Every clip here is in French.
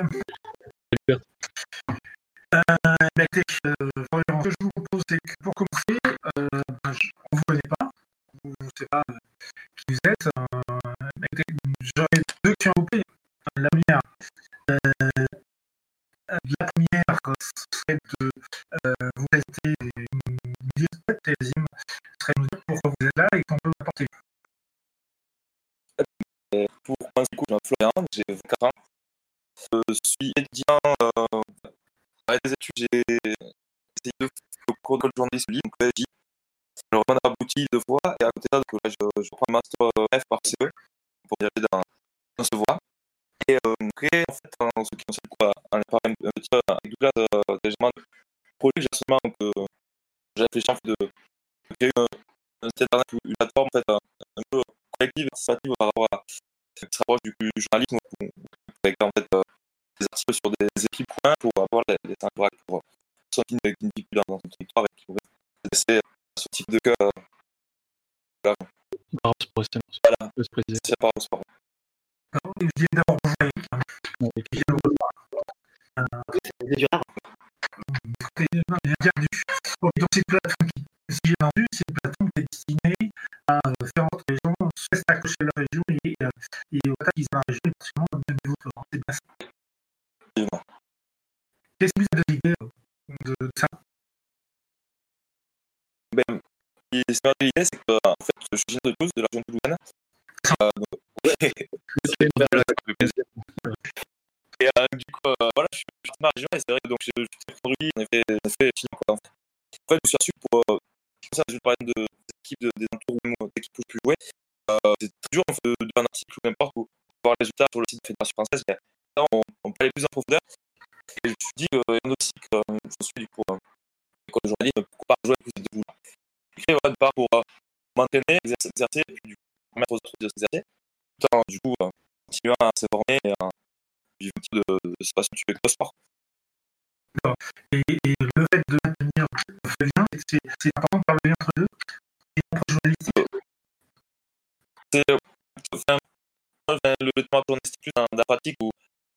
Euh, bah, euh, ce que je vous propose, c'est que pour commencer, euh, je- on ne vous connaît pas, on ne sait pas euh, qui vous êtes. Euh, écoutez, J'aurais deux questions à vous poser. La première, euh, la première serait de euh, vous présenter une deuxième serait de nous dire pourquoi vous êtes là et qu'on peut vous apporter. Pour coup, je m'appelle Florian, j'ai 24 ans. Suis étudiant euh, à des études, j'ai essayé de le cours de journalisme libre, donc PSJ. Le roman abouti deux fois, et à côté de ça, là, je, je reprends un master euh, F par CE pour y aller dans, dans ce voie. Et euh, après, en fait, en ce qui concerne quoi, a parlé un petit peu avec Douglas, euh, déjà, de projet que j'ai actuellement, donc euh, j'ai réfléchi en fait de, de créer un, un site internet ou une plateforme en fait, un, un peu collective, participative par rapport à qui se rapproche du, du journalisme, avec en fait euh, des articles sur des équipes points pour avoir les, les temps corrects pour euh, ceux qui ne, qui ne plus dans, son territoire et qui pourraient laisser ce type de cas. Euh, voilà, voilà. se c'est au sport. Viens d'abord bonjour Eric, hein, qui vient de. Euh, C'est du rare. donc c'est une plateforme qui, si j'ai entendu, c'est une plateforme qui est destinée à euh, faire en sorte que les gens souhaitent s'accrocher à leur région et, euh, et au fait qu'ils ont la région, niveau que leur. C'est bien ça. Effectivement. Qu'est-ce que vous avez de l'idée euh, de, de ça Ben, et ce qui m'a donné l'idée, c'est que en fait, je suis de Toulouse, de la région. Euh, donc, et euh, du coup, euh, voilà, je suis je de ma région et c'est vrai que donc, je je suis très conduit, en quoi. Fait, je suis reçu pour, euh, ça, je vais parler de, de, des entours d'équipes où je peux jouer. Euh, c'est en fait, de, de faire un article ou n'importe où voir les résultats sur le site de la Fédération française, là, on, on peut aller plus en profondeur. Et je me suis dit, euh, aussi que euh, je suis du coup, euh, de journalisme, pourquoi pas jouer voilà, de part pour euh, m'entraîner, exercer, exercer, et puis du coup, permettre aux autres de s'exercer, tout en du coup, continuant à se former et à vivre un petit peu de, de, de cette passion avec le sport. et, et le fait de maintenir le lien, c'est important de faire le lien entre deux et journalistique? C'est enfin, enfin, le, le temps journalistique plus dans la pratique où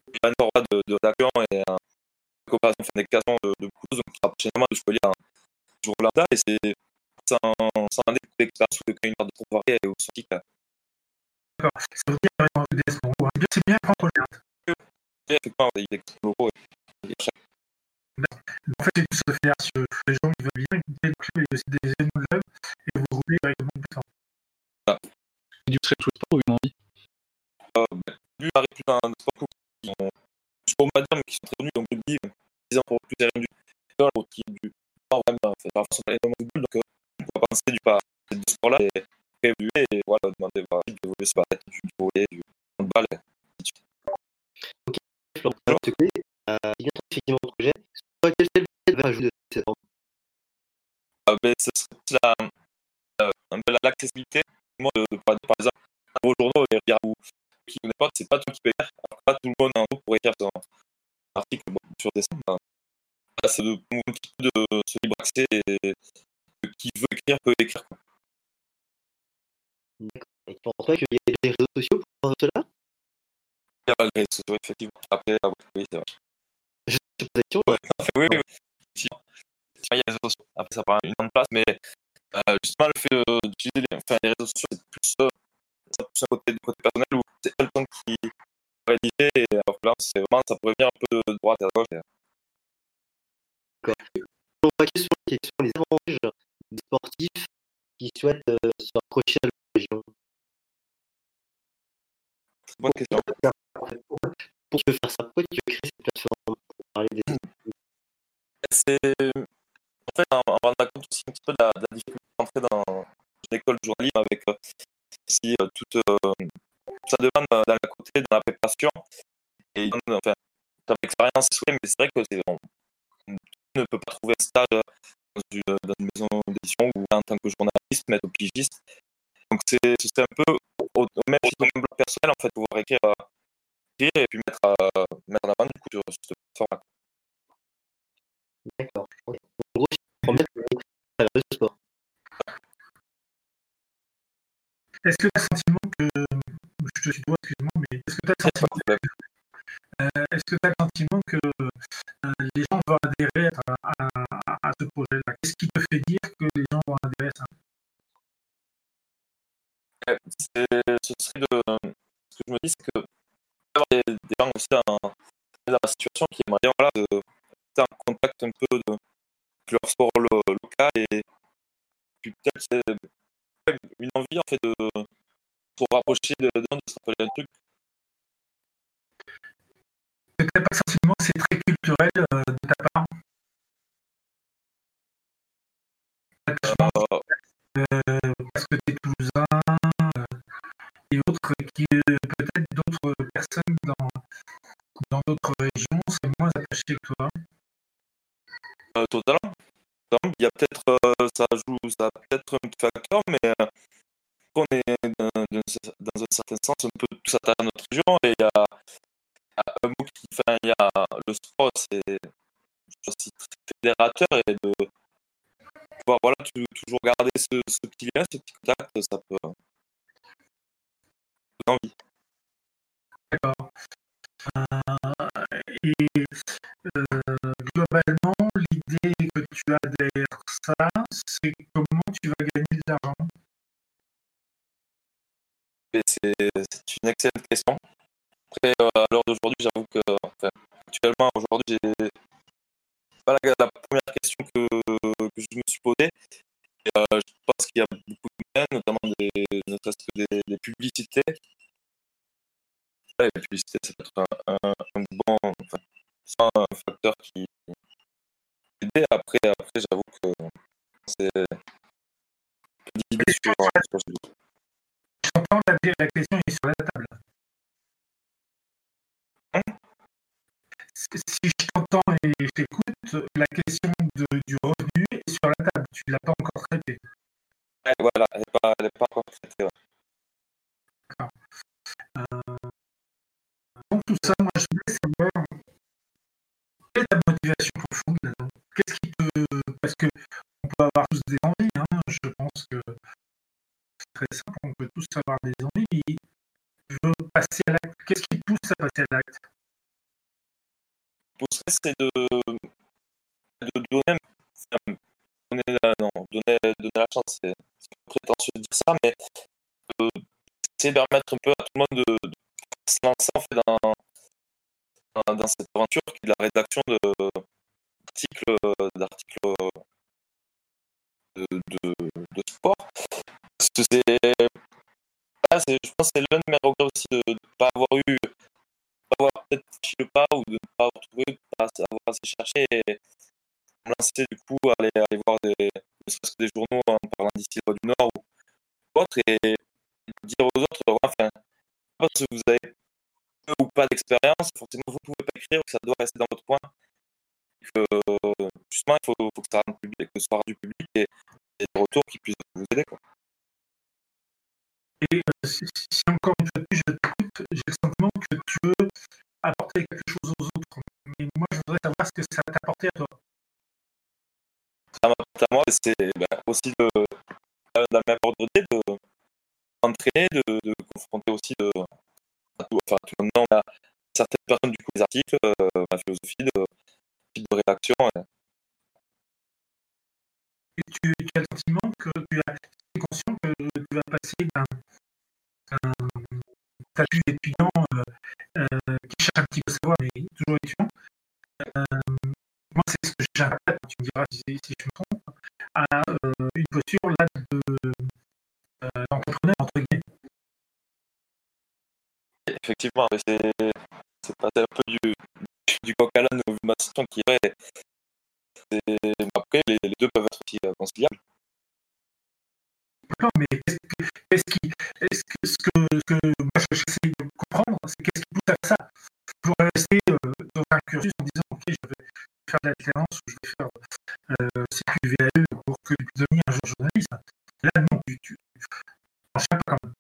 il y a une forme de, de rédaction et euh, de coopération, d'éducation de, de beaucoup de choses, donc qui rapproche énormément de peux lire un jour lambda et c'est sans, sans un d'expérience ou de une heure de trop variée et au scientifique. D'accord. Ça veut dire des c'est bien prendre le lien. Et effectivement, il y a des locaux et, En fait, c'est se faire sur les gens qui veulent bien écouter le club et aussi des événements de club et vous directement temps. Et du serait tout le ou une envie euh, ben, plus qui sont, pas dire, mais qui sont très connus, donc rugby, disons pour plus rien du ou qui du sport, même, enfin, par façon énormément de football, donc euh, on peut penser du pas ces deux sports-là et évoluer et voilà, demander voilà, d'évoluer sur la tête, du volley, du handball, de suite. Florent, alors, tu connais, euh, bientôt effectivement le projet. Sur quel tel va ajouter de cette forme Euh, ben, ce serait la, euh, l'accessibilité, moi, de, de, par par exemple, un beau journaux et regarder où qui connaît pas, c'est pas tout qui peut écrire, alors pas tout le monde en gros pourrait écrire son article sur des sites. Ben, là, c'est de, un petit peu de ce libre accès et qui veut écrire peut écrire. D'accord. Et tu penses pas qu'il y a des réseaux sociaux pour cela? Il y a les réseaux sociaux, effectivement. Après, ah, oui, c'est vrai. Je te pose la question. Ouais, oui, oui, oui. Il y a les réseaux sociaux. Après, ça prend une grande place, mais euh, justement, le fait euh, d'utiliser les, enfin, les réseaux sociaux, c'est plus, euh, ça plus un côté, du côté personnel où c'est quelqu'un qui rédige, et alors que là, c'est vraiment, ça pourrait venir un peu de droite et à gauche. Et, On va question, quels sont les avantages des sportifs qui souhaitent euh, se rapprocher de la région c'est une bonne question. Pour tu veux faire ça, pourquoi tu veux créer cette plateforme pour parler des C'est, en fait, en, en rendant compte aussi un petit peu de la, de la difficulté d'entrer dans une école de journalisme avec euh, si, euh, toute, euh, ça demande euh, d'un côté dans la préparation et dans, enfin, dans l'expérience, c'est vrai, mais c'est vrai que c'est, on, on ne peut pas trouver un stage dans une, dans une maison d'édition ou en tant que journaliste, mais au pigiste. Donc c'est, ce serait un peu au, au même au même plan personnel, en fait, pouvoir écrire, euh, écrire et puis mettre, euh, mettre en avant du coup sur cette plateforme. D'accord. En gros, tu promets de le sport. Est-ce que tu as le sentiment que. Je te suis toi, excuse-moi, mais est-ce que tu as le sentiment Euh, Est-ce que as le sentiment que euh, les gens vont adhérer à, à, à ce projet-là? Qu'est-ce qui te fait dire que les gens vont adhérer à ça? Ce serait de. Ce que je me dis, c'est que avoir des, des gens aussi dans, dans la situation qui aimeraient bien voilà, de, de en contact un peu de, de leur sport lo, local et puis peut-être une envie en fait de pour rapprocher de, de, de un truc. Tu n'as pas sentiment que c'est très culturel euh, de ta part Euh, euh, parce que tu es toulousain euh, et autres qui peut-être d'autres personnes dans dans d'autres régions seraient moins attachées que toi. totalement. Il y a peut-être ça joue ça a peut-être un petit facteur, mais euh, on est dans, un certain sens un peu tous attachés à notre région et il y a, un mot qui il y a le sport c'est aussi fédérateur et de pouvoir voilà tu, toujours garder ce, petit lien, ce petit contact, ça peut donner envie. D'accord. Euh, et euh, globalement, l'idée que tu as derrière ça, c'est comment tu vas gagner de l'argent? C'est une excellente question. Après, euh, à l'heure d'aujourd'hui, j'avoue que enfin, actuellement, aujourd'hui, j'ai pas la, la première question que, que je me suis posée. Et, euh, je pense qu'il y a beaucoup de moyens, notamment des, ne serait-ce que des, des publicités. Ouais, les publicités, ça peut être un, un, un bon, enfin, c'est un facteur qui aider. Après, après j'avoue que c'est sur, sur-. J'entends la, la question est sur la table. Hein Si je t'entends et je t'écoute, la question de- du revenu est sur la table. Tu ne l'as pas encore traitée. Ouais, voilà, elle n'est pas, encore traitée. ouais. Donc tout ça, moi je voulais savoir quelle est ta motivation profonde là-dedans? Qu'est-ce qui te... Parce que on peut avoir tous des envies, hein. je pense que simple, on peut tous avoir des envies, mais à l'acte. Qu'est-ce qui pousse à passer à l'acte? Pousserait, c'est de, donner, la, non, donner, donner la chance, c'est prétentieux de dire ça, mais euh, de permettre un peu à tout le monde de, se lancer en fait dans, cette aventure qui est la rédaction d'articles d'articles de, de, de sport. Que ah, c'est- je pense que c'est l'un de mes regrets aussi de ne pas avoir eu avoir peut-être franchi le pas ou de ne pas avoir trouvé, de ne pas avoir assez cherché et me lancer du coup, aller, aller voir des, que des journaux en parlant d'ici du Nord ou autre et dire aux autres, enfin, parce que vous avez peu ou pas d'expérience, forcément vous ne pouvez pas écrire, ça doit rester dans votre coin. Que, justement, il faut, que ça rentre public, que ce soit du public et, des retours qui puissent vous aider. Et euh, si, encore une fois de je t'écoute, j'ai le sentiment que tu veux apporter quelque chose aux autres. Mais moi, je voudrais savoir ce que ça va t'apporter à toi. Ça m'apporte à moi, c'est ben, aussi de, dans la même ordre de s'entraîner, de, de confronter aussi de, à tout, certaines personnes du coup des articles, euh, ma philosophie, de de rédaction. euh. Tu, as le sentiment que tu es conscient que tu vas passer d'un statut d'étudiant euh, euh, qui cherche un petit peu savoir, mais toujours étudiant. Euh, moi, c'est ce que j'interprète, tu me diras si, je me trompe, à une posture là de d'entrepreneur, entre guillemets. Effectivement, c'est un peu du, du coq à l'âne de ma qui est. c'est- Après, les, les deux peuvent être aussi euh, conciliables. Non, mais qu'est-ce que, qu'est-ce qui, est-ce que, ce que, ce que moi j'essaie de comprendre, c'est qu'est-ce qui pousse à ça? Pour rester euh, dans un cursus en disant, ok, je vais faire de l'alternance ou je vais faire euh, CQVAE pour que devenir un jour journaliste. Là, non, tu, tu, pas quand même.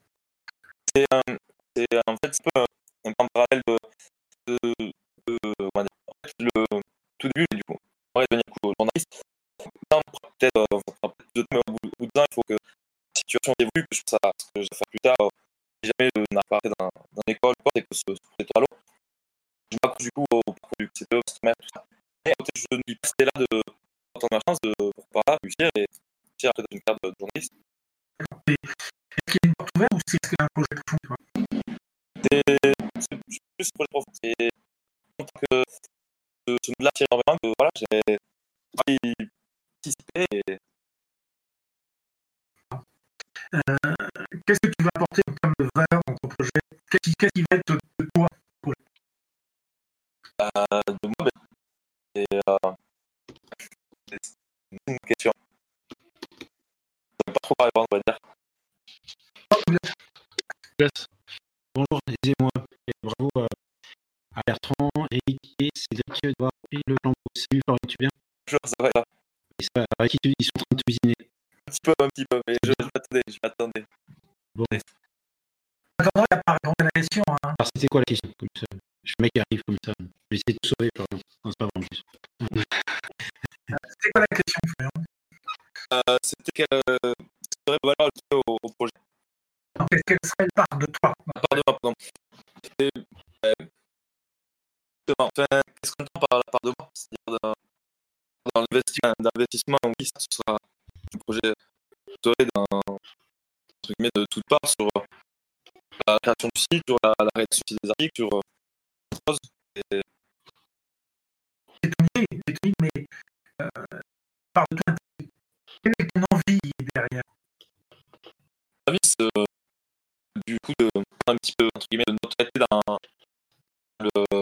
C'est un- c'est en fait c'est un peu un, parallèle de, de, de- dire, en fait, le tout début du coup va devenir journaliste peut-être euh, peut-être deux temps, mais au bout, de temps il faut que la situation évolue que je pense à ce que je vais faire plus tard euh, si jamais je n'arrive pas ou quoi, et que ce, ce projet à l'eau je m'accroche du coup au parcours du CPE, tout ça. Et je me dis, c'était là de entendre ma chance de pourquoi pas réussir et réussir après une carte de journaliste. Est-ce qu'il y a une porte ouverte ou c'est un projet de C'est c'est plus pour les profs. C'est en tant que ce ce tire énormément que voilà, j'ai participé et Euh, Qu'est-ce que tu vas apporter en termes de valeur dans ton projet? Qu'est-ce qui, qu'est-ce qui va être de toi euh, de moi, ben, c'est euh, une question. Je ne pas trop par répondre, on va dire. Yes. Bonjour, excusez-moi. Et bravo euh, à Bertrand, Eric et Cédric d'avoir pris le flambeau. Salut Florian, tu viens Bonjour, ça va, là. Et ça, tu- Ils sont en train de cuisiner. Un petit peu, un petit peu, mais je, m'attendais, je m'attendais. Bon, Attends, il n'a pas répondu à la question. Hein? alors c'était quoi la question comme ça? Je le mec qui arrive comme ça. Je vais essayer de tout sauver, Florian. Non, c'est pas vrai en plus. C'est quoi la question, Florian? Euh, C'était quelle euh, serait la valeur ajoutée au, au projet Quelle serait la part de toi? Pardon. C'était, euh, justement, enfin, qu'est-ce qu'on entend par la part de moi C'est-à-dire dans, dans l'investissement, dans l'investissement, oui, ça ce sera un projet de toutes parts sur la création du site, sur la, la rédaction des articles, sur euh, d'autres choses. Et mais euh, parle de toi. Quelle est ton envie derrière? Vie, c'est, euh, du coup, de un petit peu, entre guillemets, de notre traité dans le,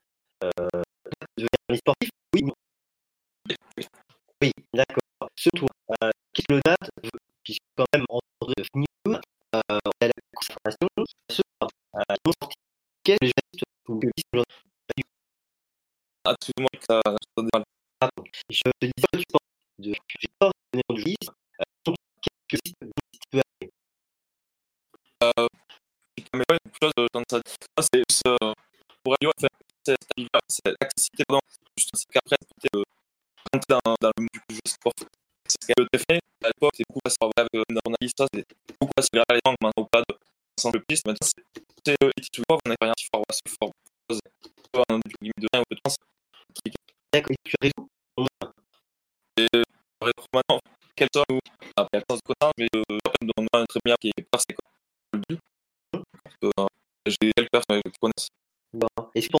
sportif, oui d'accord. Ce tour, euh, qu'est-ce que le date veut Puisque quand même entre mieux, euh, on a la euh, non sportif. Aujourd'hui ça, ça. Je te que tu penses de peur de. Euh, quelques sites mais ouais, quelque chose ça. C'est pour l'accessibilité, pardon. Juste c'est qu'après, c'est de rentrer dans, dans le monde du jeu sport. C'est ce qu'elle a fait à l'époque, c'est beaucoup facile avec euh, une journaliste, ça, beaucoup facile vers les langues, maintenant, au pas de sans le plus. Maintenant, c'est euh, tu vois, on n'a rien qui fort, c'est fort. Un guillemets de rien, au temps, c'est D'accord, et euh, maintenant, ou après, l'absence de connaissance, mais euh, on a un très bien qui est passé, quoi. Le but. Euh, j'ai quelques personnes qui connaissent. Est-ce que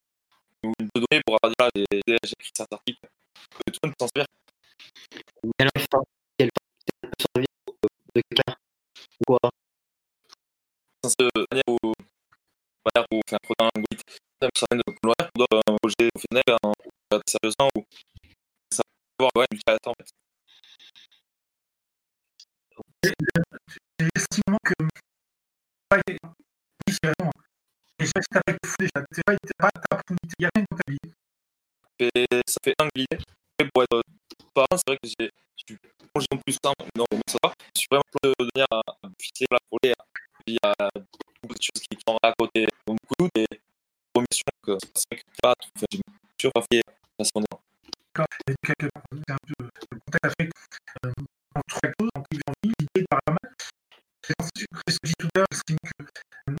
de données pour avoir là, des, des, j'ai écrit cet article. Que tout le monde s'en servir. Peut servir euh, de quelqu'un Ou quoi? Sans se manière où, manière où, enfin, prenant un algorithme, de pour un projet professionnel, un, un, sérieusement, ou, ça va avoir, ouais, une utilisateur, en fait. Que pas différent. Et je reste avec fou déjà. C'est pas, c'est opportunité. Il y a rien vie. Et ça fait un glissé. Et pour être parent, c'est vrai que j'ai, je suis plongé en plus simple, non, mais ça va. Je suis vraiment plongé de venir à, fixer la projet. Il y a beaucoup de choses qui sont à côté, donc beaucoup de promissions que c'est vrai que pas trop, enfin, j'ai toujours pas fait la semaine. D'accord. Et quelque part, c'est un peu le contexte a fait que, euh, en trois choses, en qui j'ai envie, l'idée par la main. C'est ce que je dis tout à l'heure, j'estime que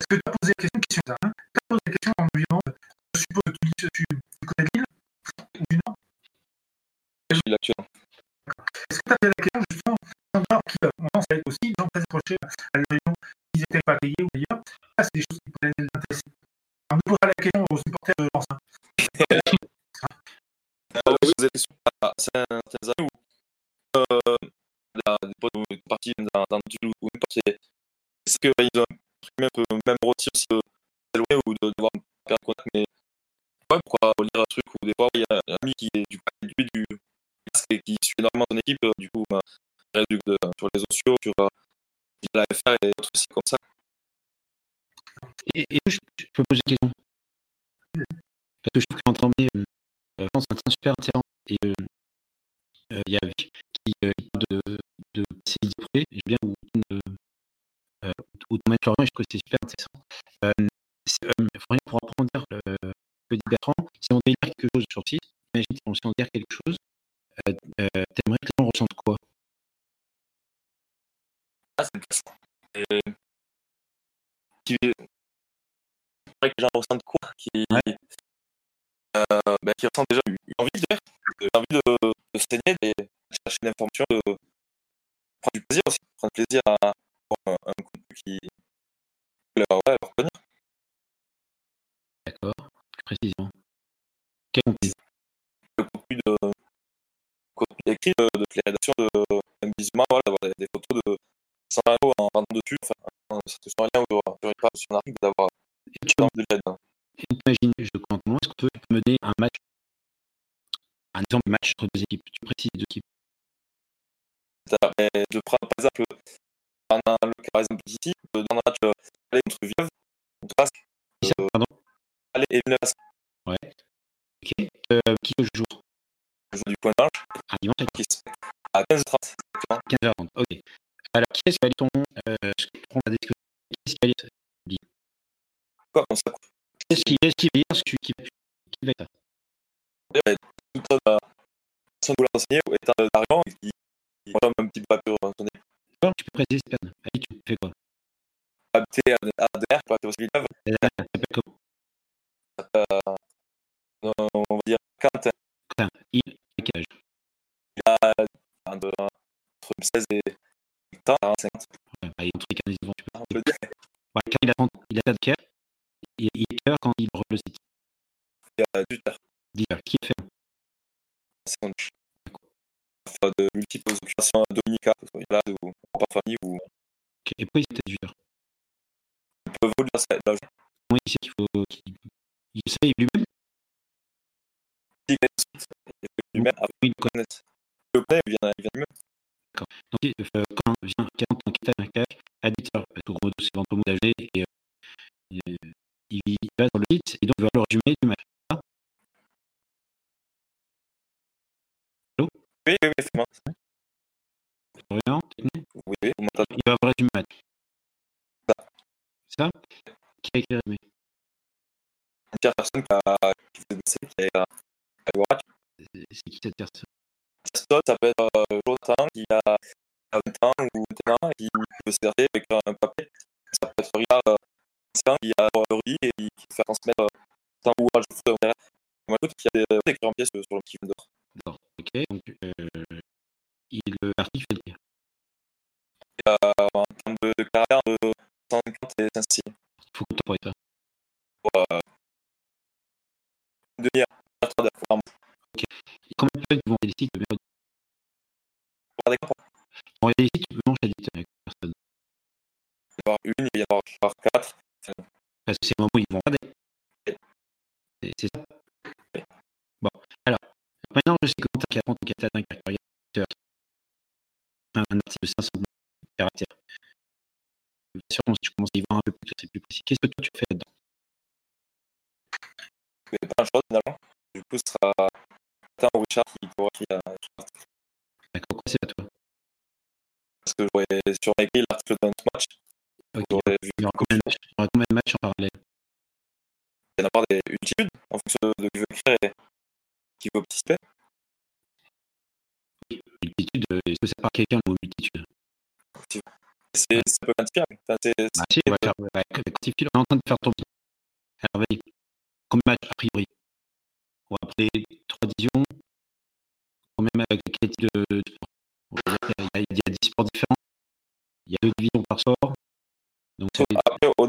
est-ce que tu as posé la question, question ça, hein Tu as posé la question en me disant, je suppose que tu, dis, tu, tu connais l'île ou du Nord Je suis l'actuel. Est-ce que tu as posé la question justement en Nord qui, euh, on pense avec aussi, des gens très approchés à réunion, ils n'étaient pas payés ou ailleurs Ça, c'est des choses qui pourraient les intéresser. On nous posera la question aux supporters de Lens. Hein. Euh, oui, vous êtes sûr à certaines années où euh, la, des potes partie d'un d'un duel ou n'importe c'est est-ce qu'ils ont un peu même rôti aussi de s'éloigner ou de devoir perdre contact mais ouais pourquoi lire un truc ou des fois il y a un ami qui est du lui du basque et qui suit énormément ton équipe euh, du coup bah, il du- de- sur les sociaux sur euh, la FR et d'autres sites comme ça Et, et je, je peux poser une question? Parce que je trouve qu'en de euh, euh, je pense que c'est un super intéressant. Et euh, euh, il y a qui, euh, qui de, de projets. J'aime bien où, euh, euh, où ton maître Florian, et je trouve que c'est super intéressant. Euh, euh, pour approfondir euh, le dit Bertrand, si on dire quelque chose sur le site, imagine si on dire quelque chose, euh, euh, t'aimerais que les gens ressentent quoi? Ah, c'est intéressant. Et qui c'est vrai que les gens ressentent quoi? Qui, euh, ben, qui ressentent déjà une une envie de faire, une envie de, de se saigner, de chercher l'information, de prendre du plaisir aussi, prendre plaisir à avoir un, qui leur, ouais, leur. D'accord précisément. Quel contenu Le contenu de contenu écrit de, de les rédactions de visuellement, voilà, d'avoir des, des photos de rien en rentrant dessus, enfin, en- sur un lien ou sur, une sur un article, d'avoir tu envie de l'aide. imagines, je compte comment est-ce qu'on peut mener un match, un exemple de match entre deux équipes? Tu précises deux équipes? Je prends par exemple, un, un, le par exemple ici, euh, dans un match euh, aller contre Villeneuve, contre ça, euh, pardon aller et Villeneuve Basque, Ok. Euh, qui le jour? Je joue du point de manche, Un dimanche qui se à 15h30, exactement. à 15h30. Ok. Alors, qui est-ce qui va aller ton. Euh, je prends la discussion. Qui est-ce qui va aller Quoi, on s'accoupe. Qui est-ce qui, est-ce qui va dire qui, qui, va être D'ailleurs, toute la personne qui vous l'a enseigné est un et qui prend un petit peu à peu entonné. D'accord Tu peux préciser. Allez, tu fais quoi? Habité à ADR, au Villeneuve, s'appelle comment? Euh, on va dire Quentin, Quentin. Il a quel âge? Il a entre 16 et 40 50 Ouais, bah, il est entre les 15 et 18 ans, tu peux. on peut dire. Ouais, quand il a 30, il a 4 cœur. Il, est quelle heure quand il le site Il a 18 heures. 10 heures. Qui est fait? C'est un Enfin, de multiples occupations dominicales, là, de de famille où Ok. Et pourquoi il est à 18 heures on peut voler la, il sait qu'il faut. qu'il- Il lui-même Il lui-même, après, Oui, il connaît. Le connaît, il vient, il vient lui-même. Donc, euh, quand vient 40 ans qui un CAC, à 10 heures, tout gros modo, c'est ventre mot d'âgé, et euh, il, va sur le site, et donc il va le résumé du match. Oui, oui. Florian, t'es venu Oui, vous m'entendez. il va le résumé du match. Ça. C'est ça Qui a le résumé Une personne qui a, qui des qui a, voir. C'est c'est qui cette personne Personne, ça peut être euh, Jonathan qui a 20 ans ou 21 ans et qui peut s'énerver avec un papier. Ça peut être Riyad, euh, qui a le riz et qui fait transmettre euh, ou à foot derrière. Moi, je qui a des pièces sur le petit dehors. Ok. Donc, euh, il, le l'article fait le Et, euh, en termes de, de carrière, de 150 et 500 Il faut qu'on pour ça. pour euh, heures par mois. Et combien de personnes vont regarder les sites de Pour regarder quoi Vont regarder les sites de mélange éditeur avec personne Il va y avoir une, il va y avoir quatre. Parce que c'est le moment où ils vont regarder. C'est ça maintenant je sais que quand tu as 30 catalan regarde un, un article de 500 caractères, sûrement si tu commences à y voir un peu plus, c'est plus précis. Qu'est-ce que toi tu fais là-dedans? N'y a pas un choix finalement. Du coup, ce sera Martin ou Richard qui pourra écrire l'article. D'accord, quoi c'est à toi Parce que j'aurais sur écrit l'article d'un match. Ok. J'aurais vu Il y aura combien de matchs, il y aura combien de matchs en parallèle? Il y en avoir des multitudes en fonction de qui veut écrire et qui participer? multitude, euh, est-ce que ça part quelqu'un ou multitude? C'est un peu quantifiable. Enfin, c'est- c'est- Bah si, on va faire, ouais, quantifier, on est en train de faire ton bilan. Alors, vas-y. Combien de matchs, a priori On va appeler trois divisions. Type de de sport y a- Il y a 10 sports différents. Il y a deux divisions par sport. Donc, ça fait Après, au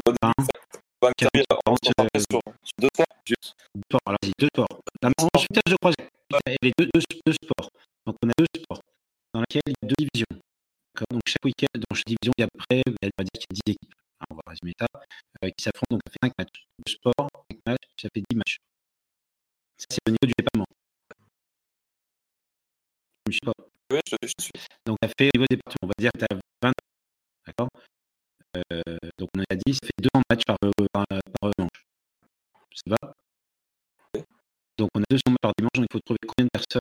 va intervenir- concentrer euh, sur, sur deux sports, juste. deux sports. Alors, vas-y, deux sports. La marche, de croisière. Et les deux, deux, deux sports. Donc, on a deux sports dans lesquels il y a deux divisions. Donc, chaque week-end, dans chaque division, il y a près, on va dire qu'il y a 10 équipes. Hein, on va résumer ça. euh, qui s'affrontent, donc ça fait 5 matchs. Deux sports, 5 matchs, ça fait 10 matchs. Ça, c'est au niveau du département. Je sais pas. Oui, je, je suis. Donc, ça fait au niveau département, on va dire que tu as 20. D'accord? Euh, Donc, on a 10, ça fait 200 matchs par, euh, par, par manche. Ça va? Donc, on a 200 matchs par dimanche, donc il faut trouver combien de personnes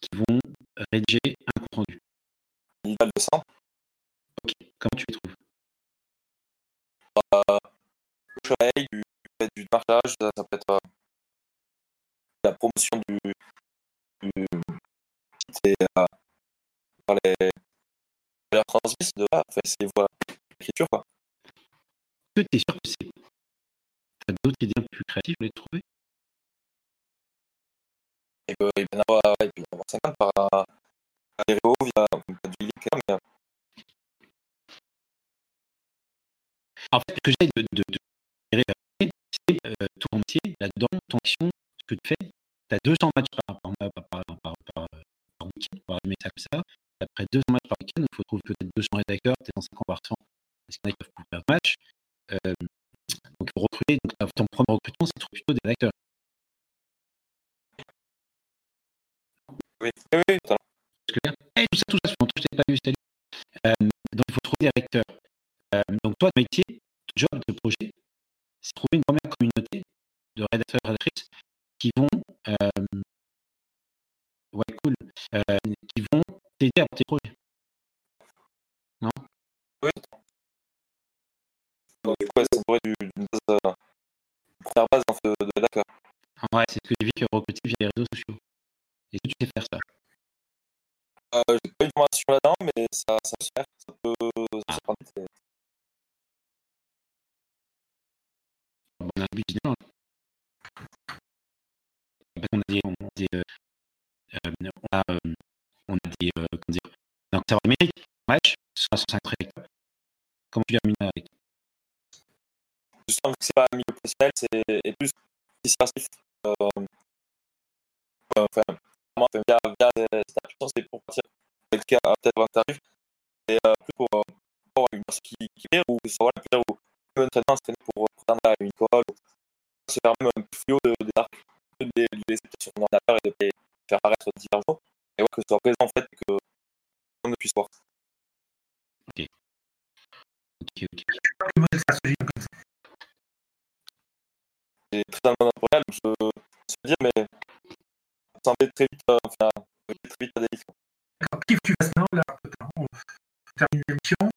qui vont rédiger un compte rendu. Une idéal de 100. Ok, comment tu les trouves? Soleil, du, du marchage, ça, ça peut être euh, la promotion du, du site et euh, par les valeurs transmises de là, enfin, c'est voilà, l'écriture quoi. Est-ce que tu es sûr que c'est. Tu as d'autres idées un peu plus créatives pour les trouver? Et que, il peut y en avoir, ouais, il peut y en avoir 50 par euh, par les réaux via pas du link, mais euh, En fait, ce que j'essaie de, de, de c'est euh, ton métier, là-dedans, ton action, ce que tu fais. Tu as 200 matchs par, par, par, par, par, par, par week-end, on va résumer ça comme ça. Après 200 matchs par week-end, il faut trouver peut-être 200 rédacteurs, peut-être 150 par 100, parce qu'il y en a qui peuvent couvrir le match. Euh, donc, il faut recruter. Donc, ton premier recrutement, c'est de trouver plutôt des rédacteurs. oui, oui, oui, totalement. ce que je veux dire. Eh, tout ça, tout ça, tout, je t'ai pas vu, salut. Euh, donc, il faut trouver des recteurs. Euh, donc, toi, ton métier, ton job, ton projet, c'est trouver une première communauté de rédacteurs et rédactrices qui vont, euh, ouais, cool, euh, qui vont t'aider à tes projets. Donc, du coup, ouais, ça pourrait être une base, une première base en fait, de d'accord. Ouais, c'est ce que j'ai vu recruter via les réseaux sociaux. Que tu sais faire ça? Euh, j'ai pas eu de formation là-dedans, mais ça, ça se ça peut ça et- Bon, On a. Parce qu'on a des, on a des, euh, euh, on a, euh, on a des, euh, comment dire, numérique, match, 105 rédacteurs. Comment tu termines avec? Justement, vu que c'est pas un milieu professionnel, c'est et plus dispersif. Euh, euh, enfin, vraiment, enfin, via, via cette application, c'est pour partir avec quelqu'un à peut-être un tarif, et euh, plus pour, euh, pour avoir une personne qui, qui pire, ou ça voilà, peut-être ou un entraînement, s'entraîner pour prendre à une école, ou se faire même un fluo de, de, de, de, de les écouter sur son ordinateur et de les faire apparaître divers jours, et voir que ce soit présent en fait, et que tout le monde puisse voir. Ok, ok. Le modèle stratégique comme ça. C'est très entrepreneurial, donc je je peux dire, mais ça semblait très vite, euh, enfin, très vite à des. D'accord. Qui tu passes là On termine l'émission?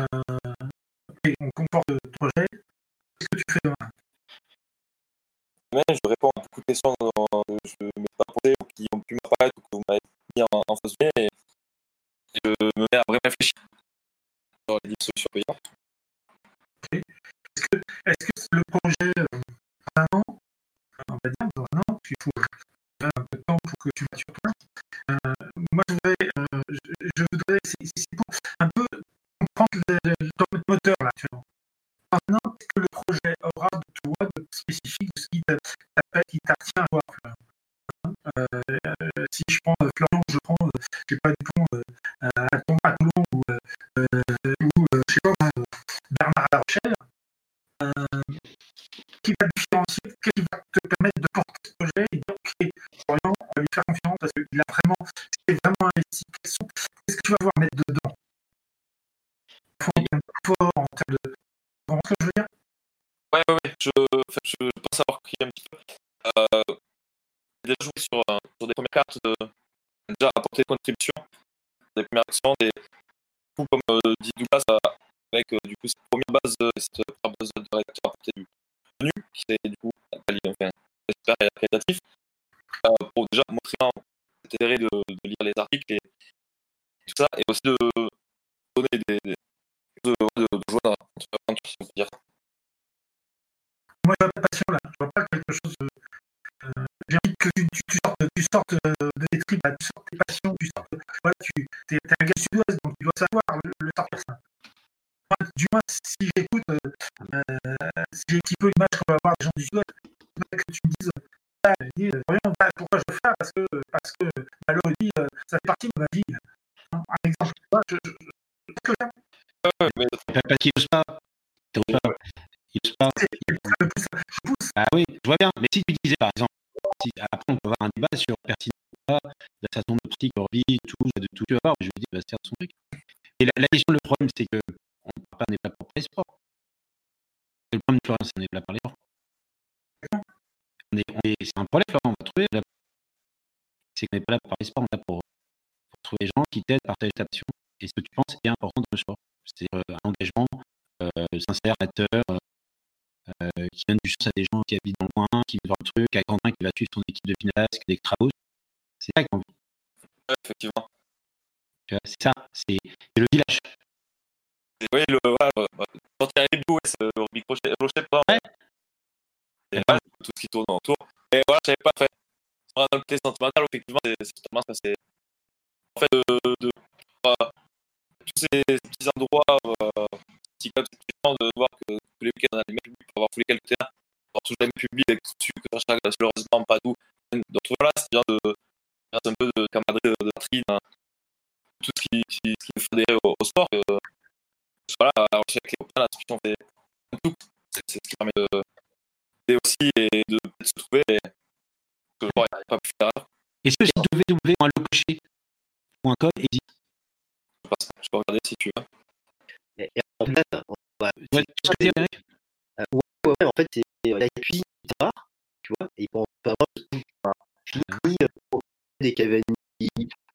Euh, et on comporte le projet. Qu'est-ce que tu fais demain? Mais je réponds à beaucoup de questions que je ne m'ai pas posées ou qui ont pu m'apparaître ou que vous m'avez mis en, en fausse et, et je me mets à vraiment réfléchir sur les solutions payantes. Est-ce que, que le projet, euh, un an, on va dire, un an, il faut euh, un peu de temps pour que tu matures toi. Euh, moi, je voudrais, euh, c'est, pour un peu comprendre le, le- moteur là actuellement. An, est-ce que le projet aura de toi, de spécifique, de ce qui t'attient à toi euh, euh, Si je prends euh, Florian, je prends, euh, je sais pas, Dupont, euh, à Toulon, ou, euh, euh, ou euh, je sais pas, euh, Bernard La Rochelle, euh, qui va différencier, qui va te permettre de porter ce projet et dire lui faire confiance parce qu'il a vraiment, c'est vraiment investi. Qu'est-ce que tu vas voir mettre dedans? Fort, en termes de. Ce que je veux dire? Ouais, ouais, je, je pense avoir crié un petit peu. Euh, déjà joué sur, euh, sur des premières cartes, de, déjà apporter des contributions, des premières actions, des coups comme euh, dit Douglas, euh, avec euh, du coup cette première base, euh, cette base de rédacteur apporter du contenu, qui est du coup enfin, j'espère qualitatif, euh, pour déjà montrer en d'intérêt de, de lire les articles et tout ça, et aussi de donner des, des de, de, dans si on peut dire. Moi, je vois pas passion là. Je vois pas quelque chose. de- Euh, J'ai envie que tu, sortes, de tes tripes, tu sortes tes passions, tu sortes. Voilà, tu es, un gars sud-ouest, donc tu dois savoir le, le sortir ça. Du moins, si j'écoute, euh, euh, si j'ai un petit peu l'image qu'on va avoir des gens du sud-ouest, que tu me dises, ah, je dis, euh, vraiment, bah, pourquoi je fais Parce que, parce que malheureusement, euh, ça fait partie de ma vie. Hein, un exemple, tu vois, je, je, je, je, que Ouais, mais Parce qu'il n'ose pas. Il n'ose pas. Il ose pas. ça que je pousse, je pousse. Ah oui, je vois bien. Mais si tu disais, par exemple, si, après on peut avoir un débat sur pertinence ou pas, de la façon de pratique, Orbi, tout, de tout, tu vas voir, je me dis, bah, c'est son truc. Et la, la question, le problème, c'est que on ne parle pas, n'est pas pour parler sport. Le problème de Florian, c'est qu'on n'est pas parler sport. On est, on est, c'est un problème, on va trouver. là. C'est qu'on n'est pas là pour parler sport, on est là pour, pour trouver des gens qui t'aident, partagent ta passion. Et ce que tu penses est important dans le sport. C'est euh, un engagement euh, sincère, amateur, euh, qui donne du sens à des gens qui habitent dans le coin, qui vivent leur truc, à Quentin qui va suivre son équipe de Vinasque, des travaux. C'est ça qu'on veut. ouais, effectivement. C'est ça, c'est c'est le village. Et oui, le, voilà, le- quand il y a un hibou, ouais, c'est le Big Crochet, pas. Et voilà, tout ce qui tourne autour. Et voilà, je savais pas fait. Dans le côté sentimental, effectivement, c'est c'est. C'est en fait de, de, euh, tous ces petits endroits, euh, petits clubs, c'est différent de voir que tous les week-ends on a les mêmes publics pour avoir foulé quelques terrains, avoir toujours les mêmes publics avec dessus que chaque malheureusement pas tout. Donc voilà, c'est bien de faire un peu de camaraderie, de, de patrie, dans tout ce qui, qui, qui fait adhérer au, au sport. que, voilà, sais que les copains, là, on fait tout. C'est ce qui permet de d'aider aussi et de, se trouver. Et, que le sport, il n'y a pas pu faire. Est-ce que c'est www.lococher.com existe Je peux regarder si tu veux. Et, et en fait, on va. Ouais, tu sais ce que c'est, Eric Euh, ouais, ouais, en fait, c'est la cuisine du bar, tu vois, et on peut avoir euh, pour des cavaliers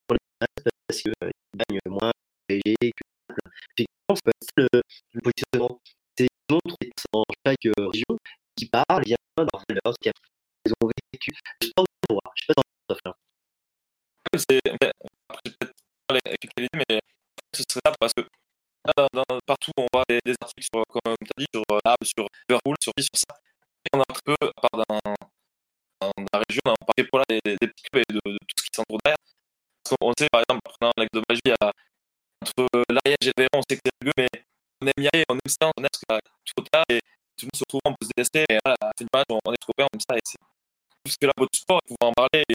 pour les masses parce qu'ils euh, ils gagnent moins léger que Effectivement, c'est pas ça le, le positionnement. C'est ils montrent dans chaque euh, région qui parlent bien de leurs valeurs, qu'ils ont vécu. Sport de droit, je sais pas faire. Ouais, c'est, peut-être pas l'idée, mais ce serait ça parce que dans- dans- partout, on voit des, des articles sur, comme tu as dit, sur euh, l'arbre, sur Liverpool, sur sur ça. Et on a très peu, à part dans la région, on parlait pour là des, des, petits clubs et de, de tout ce qui s'entoure derrière. Parce qu'on sait, par exemple, en prenant l'acte de magie, il y a, entre l'Ariège et le Véron, on sait que c'est mais on aime y aller, on aime ça, on aime ce qu'il y a tout au tard, et tout le monde se retrouve, on peut se détester, et voilà, du match, on, est trop copains, on aime ça, et c'est tout ce que la beauté du sport, pouvoir en parler, et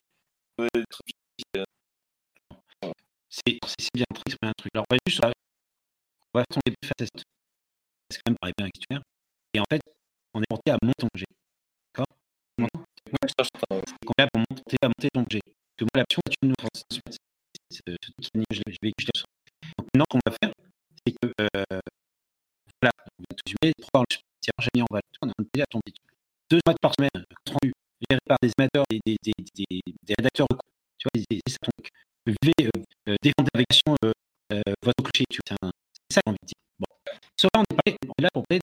euh, être euh, C'est c'est- c'est bien un truc. Alors, on va juste, euh, on va. C'est quand même paraît bien. Et en fait, on est porté à Montanger. D'accord je là pour monter, à monter ton G. Parce que moi, la passion, tu nous transmets. C'est c'est- c'est tout ce que je l'ai je l'ai vécu, je l'ai reçu. Donc maintenant, ce qu'on va faire, c'est que, euh, voilà, on va tout pour voir le tiens, j'ai en valeur, on train de t'aider à tomber dessus. Deux matchs par semaine, rendu, géré par des amateurs, des, des, des, des, des rédacteurs. Tu vois, ça ton truc. Vivez, euh, euh, défendez avec passion euh, euh, votre clocher. tu vois, C'est un- ça qu'on veut dire. Bon. Sur là, on est, parlé- on est là pour parler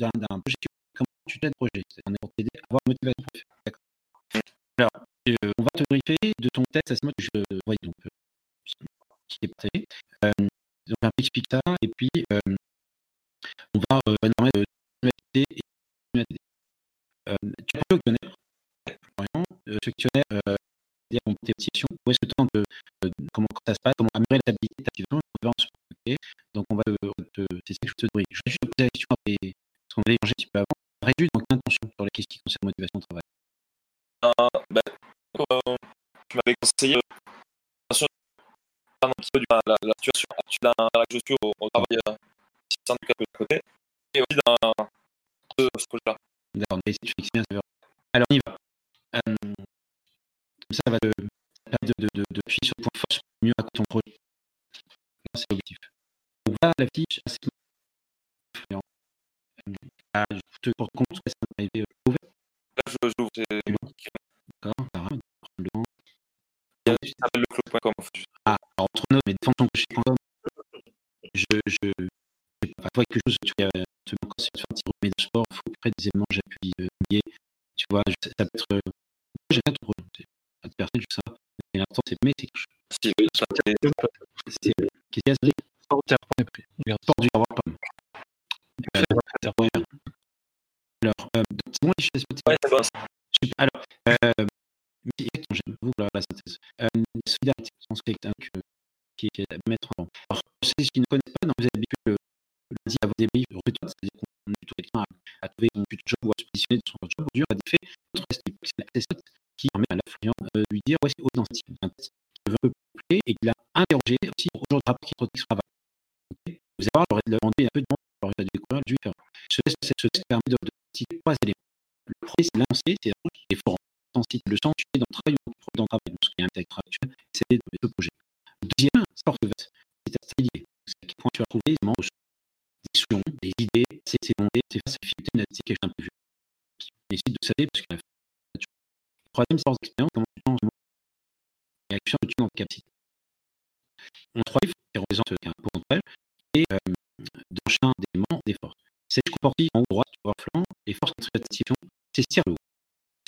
d'un projet. Comment tu t'aides projet On est pour t'aider à avoir une motivation pour faire. D'accord. Alors, euh, on va te briefer de ton test à ce mode je voyais donc euh, qui est partagé. Euh, donc un peu explique ça et puis euh, on va euh, énormément de et euh, tu as le questionnaire, euh, ce questionnaire euh, où est-ce que tu euh, comment ça se passe, comment améliorer la stabilité de ta activité, on va en se ok Donc on va te, c'est ça que je te donne. Je vais juste te poser la question après, parce qu'on avait échangé un petit peu avant. Réduit donc l'intention sur les questions qui concernent la motivation au travail. Euh, ben, euh, tu m'avais conseillé, euh, un petit peu du, la, la, la situation actuelle au, travail euh, syndical de côté, et aussi dans ce, ce projet-là. D'accord, on va essayer de fixer bien ça. Alors, on y va. Euh, comme ça, ça va te permettre de, de, de, de appuyer sur le point fort pour mieux raconter ton projet. C'est l'objectif. On va à la fiche assez euh, ah, je te pour te compte, ça m'est arrivé ouvert. Là, je, l'ouvre. D'accord, ça va, probablement. il s'appelle le club.com. Ah, alors, entre nous, mais cocher.com, je, je, je sais pas, vois quelque chose, tu vois, tu quand c'est faire un petit remédiage de sport, il faut des éléments, j'appuie euh, lié, tu vois, je- ça peut être, euh, j'ai projet, c'est à personne, je sais ça, Et l'instant, c'est mais c'est c'est- C'est euh, qu'est-ce qu'il y a ce livre Porter, point pris. Regarde. Sport du revoir pomme. Euh, ouais. Alors, euh, donc, c'est bon, les choses ouais, ça passe. Super. Alors, euh, mais exactement, j'aime beaucoup la, la synthèse. Euh, solidarité, je pense que c'est quelqu'un que- qui qui est à mettre en avant. Alors, pour ceux qui ne connaissent pas, donc vous habitué le, le lundi à vos débriefs recruteurs, c'est-à-dire qu'on est plutôt quelqu'un à, à trouver son futur job ou à se positionner dans son job, dur à des faits. Notre test, c'est la qui permet à l'affluent euh, de lui dire où dans ce type d'un test qu'il veut peupler et qu'il a interrogé aussi au jour de rapport qui pratique son travail. Ok? Vous allez voir, j'aurais demandé un peu de temps pour découvert le faire. Ce test, ce test permet de, de citer trois éléments. Le premier, c'est l'annoncé, c'est les forums on cite le es dans le travail dans le travail. Donc, ce qui est un texte actuel, c'est de ce projet. Le deuxième, c'est porte ouverte. C'est à lié. C'est à quel point tu as trouvé des solutions, des idées, c'est bon, c'est facile, c'est quelque chose d'imprévu. Qui nécessite de savoir parce que la Le troisième, c'est hors d'expérience, comment tu changes et action que tu dans ta capacité. On trouve, qui représente un pot entre elles, et euh, dans des éléments des forces. C'est je comporte en haut droite, tu vois, flanc, les forces de situation, c'est stylo. C'est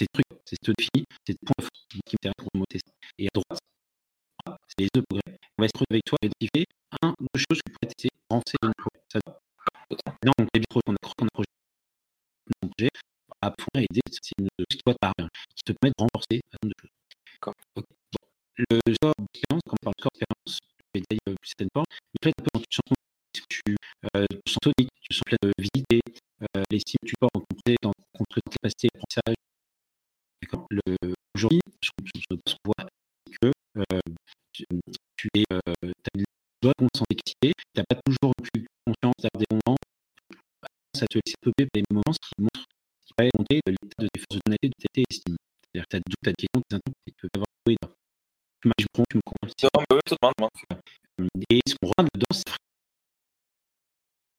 le truc, c'est ce défini, c'est le point fort qui m'intéresse pour monter ça. Et à droite, c'est les deux progrès. On va se retrouver avec toi et identifier un ou deux choses que tu pourrais tester avancer dans le projet. Ça. Non, donc les micros qu'on a qu'on a projet, mon projet, à fond aider, c'est une ce qui doit te parler, qui te permet de renforcer un nombre de choses. D'accord. Ok. Bon. Le score d'expérience, quand on parle de score d'expérience, je vais détailler euh, plus certaines formes, mais un peu quand tu te sens tu, euh, te sens tonique, tu sens plein de vitalité, euh, l'estime que tu portes dans ton projet, dans, ton capacité d'apprentissage. Aujourd'hui, ce qu'on ce voit, c'est que euh, tu, tu es, euh, as une conscience d'efficacité, tu n'as pas toujours non plus conscience d'avoir des moments, ça te laisse peupler par des moments qui montrent, qui va monter de l'état de tes forces de tonalité, de tes estimes. C'est-à-dire que tu as des doutes, tu as des questions, des intox, qui peuvent avoir non. Tu m'as comprends, tu me comprends. Non, mais oui, totalement, totalement. Et ce qu'on regarde dedans, c'est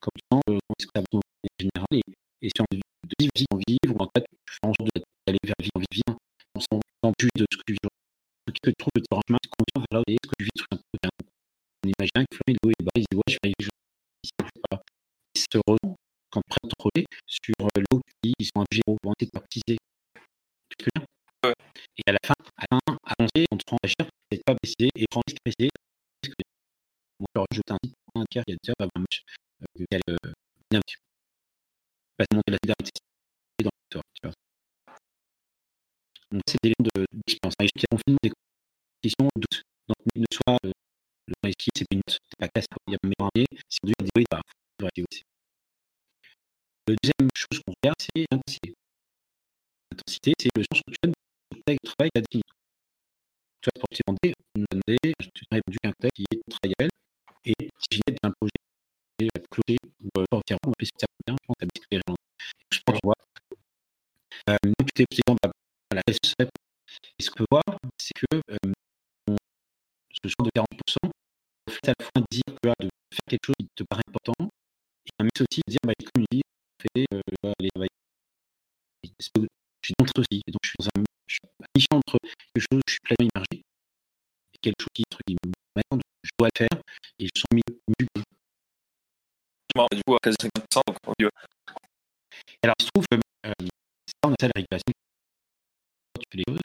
comme temps, euh, comment est-ce que ça va en général, et, et si on de vivre, en vivre, ou en fait, tu fais en sorte de- d'aller vers vie en vie, on s'en en plus de ce que. Ce que chemin, vers là, ce que tu vis, bien. On imagine que et Barry, ils disent, ouais, je vais arriver ici, voilà. Ils se retrouvent, quand sur euh, l'eau, ils sont un essayer de baptiser. Ouais. Et à la fin, à la fin, avancer, c'est pas et prendre risque précisé. Moi, alors, je t'invite, un tiers, il y a un match, euh, euh, la solidarité dans tu vois. Donc, c'est des éléments de- confine des. Donc, ne soit, euh, le c'est une note, c'est pas classe, il y a meilleur année, si on bah. La deuxième chose qu'on regarde, c'est l'intensité. C'est le sens que tu donnes au travail à définir. Tu vas pour te demander, t'as répondu qu'un texte qui est elle, et si j'ai un projet ou on bien, je pense que vois. Qu'est-ce que c'est Et ce qu'on peut voir, c'est que euh, on- ce genre de 40%, au fait, à la fois dire que, de faire quelque chose qui te paraît important, et un mix aussi de dire, bah, comme dit, fait, euh, les, bah, c'est que je suis dans truc aussi, et donc je suis dans un, à mi-chemin entre quelque chose où je suis pleinement immergé, et quelque chose qui, entre guillemets, je dois le faire, et je sens mieux, mieux Du coup, à quasi 50%, donc au mieux. Alors, il se trouve que euh, ça, on a ça la. Les choses.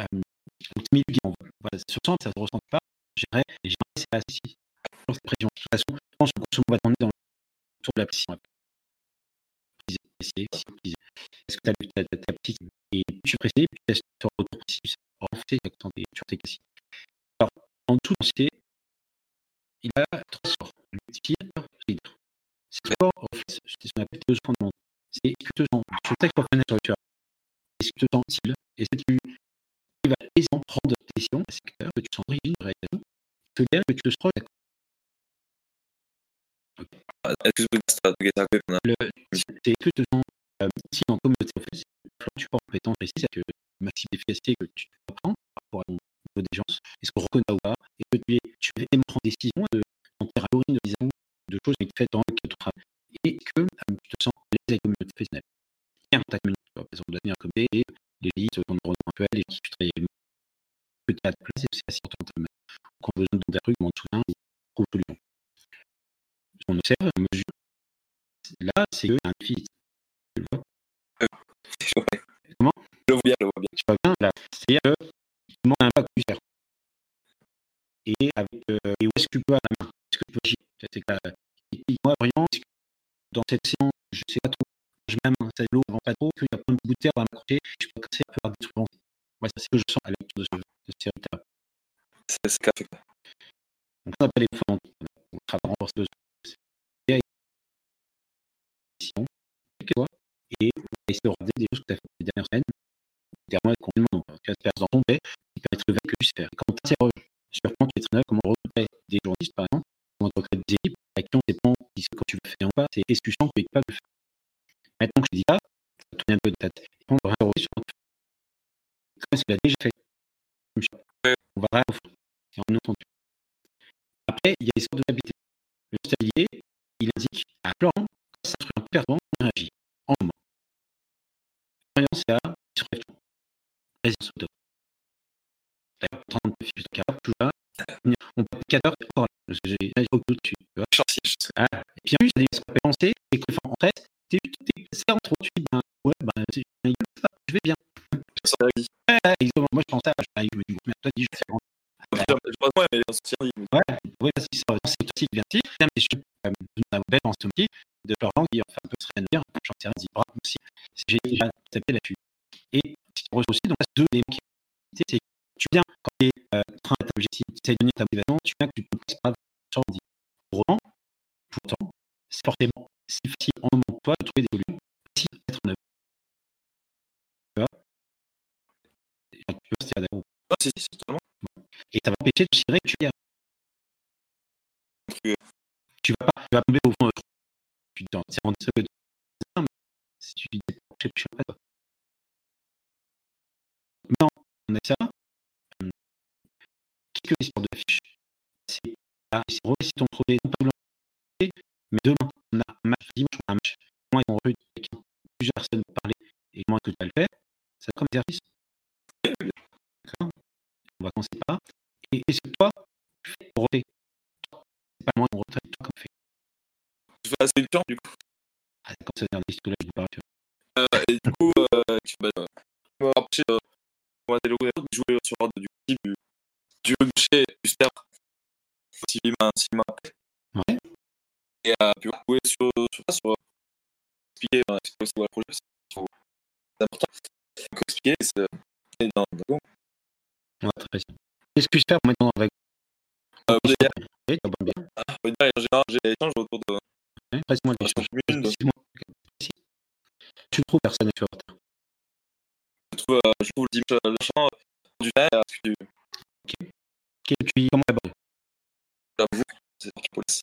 Euh, sens, ça ne se ressent pas. J'aimerais, et j'aimerais, c'est pas. Sur. De toute façon, je pense dans la. Est-ce que tu as ta. Et tu plus tu sur. Alors, en dessous, cette il. Le tir, c'est. Ces scores reflètent ce qu'on appelle fondamentaux. C'est sur le texte sur le est-ce que tu te sens utile Est-ce que tu, tu vas aisément prendre des décisions? Dans secteur que tu sens d'origine, de réalisation Que bien que tu te sens d'accord. Excuse-moi, c'est à Guetta Web, on a- Le, c'est est-ce que tu te sens euh, utile en communauté en fait, tu portes compétence précise, que le maximum d'efficacité que tu apprends par rapport à ton niveau d'exigence, est-ce qu'on reconnaît ou pas? Est-ce que tu, es, tu veux aimer prendre des décisions de monter à l'origine de de choses qui sont faites dans le cadre de ton travail et que euh, tu te sens à l'aise avec la communauté professionnelle? Il y a un contact communauté, par exemple, de la communauté et les listes, ton environnement actuel et qui tu as de place et c'est assez important. Quand on a besoin d'un truc, on soutient ou trouve solution. Ce qu'on observe, on mesure. Là, c'est un déficit. Tu le vois Ouais. Comment? Je le vois bien, je le vois bien. tu vois bien là. C'est-à-dire que demande un bac plus faire. Et avec euh, et où est-ce que tu peux à la main? Est-ce que tu peux agir? C'est que là, moi, vraiment, dans cette séance, je sais pas trop, main, ça l'eau avant pas trop, qu'il y a plein de de terre à m'accrocher, je peux casser un peu à détruire. Ouais, ça c'est ce que je sens à la lecture de, ce, de ces résultats. C'est ce qu'a fait. Donc ça s'appelle les fonds. On travaille renforcer besoin. Et et on va essayer de regarder des choses que tu as fait les dernières semaines, littéralement avec confinement, donc tu vas te faire dans ton paix, qui être le veille que tu faire. Et quand tu t'interroges sur comment tu es traîneur, comment recruter des journalistes par exemple, comment tu recrutes des équipes, avec qui on sait pas si ce que tu veux faire ou pas, c'est est-ce que tu sens que tu es capable de le faire. Maintenant que je dis ça, ça va tourner un peu de tête. Et on va réinterroger sur a déjà fait? On va Après, il y a les sortes de stabilité. Le stabilité, il indique à plan, quand ça se fait un perdant, on réagit en moment. L'expérience, c'est à sur Vas-y, sur le D'ailleurs, 39 fiches de cartes, tout là. On peut 4 heures, encore là. J'ai là, il faut que tu vois. Ah, et puis en plus, il y a des que en fait, t'es c'est en trop, tu dis, ben, ouais, ben, je vais bien. Ouais, exactement. Moi, je pensais à, je me dis, merde, toi, dis, je Je mais. Ouais, ouais, que c'est aussi même des choses, une belle en stocky, de leur langue, fait un peu se réunir, j'en sais rien, bravo, merci. J'ai déjà tapé là-dessus. Et ce qui ressort aussi, donc, deux éléments qui c'est tu viens, quand tu es euh, en train objectif, tu sais donner ta motivation, tu viens que tu peux pas sur dit. Pourtant, pourtant, c'est forcément si facile en toi de trouver des solutions, facile à mettre en œuvre. Tu vois? Tu vois, c'est à Ah, si, si, totalement. Et ça va empêcher de tirer que tu. Euh, Tu vas pas, tu vas tomber au fond de tu te dis, c'est rendu ça que si tu dis, je sais pas toi. Non, on a ça. Hum, quelques histoires de fiches. C'est là, c'est ton projet, non pas blanc. Mais demain, on a un match, dimanche, on a un match. Comment ils plusieurs personnes pour parler et comment est-ce que tu vas le faire. Ça comme exercice. D'accord On va commencer par. Et est-ce que toi, tu fais pour roter C'est pas moi, on rote, toi, comme fait. Je fais la sélection, du coup. Ah, d'accord, ça veut dire des là, je parle. tu. Euh, et du coup, euh, me rapprocher, euh, délouer, jouer sur l'ordre du du, du boucher, du ster. S'il m'a, s'il m'a appelé. Ouais. Et euh, puis, jouer sur, sur ça, sur, expliquer, euh, expliquer aussi voilà, le projet, c'est important. Donc, expliquer, c'est, et dans, dans, bon. Ouais, très facile. Qu'est-ce que je fais pour mettre en avec Euh, Oui, bien. ah, en général, j'ai échange autour de, Ouais, commune. Tu trouves personne je trouve, euh, je trouve le dimanche, euh, le champ, du temps, parce que tu, comment j'avoue, c'est parti police.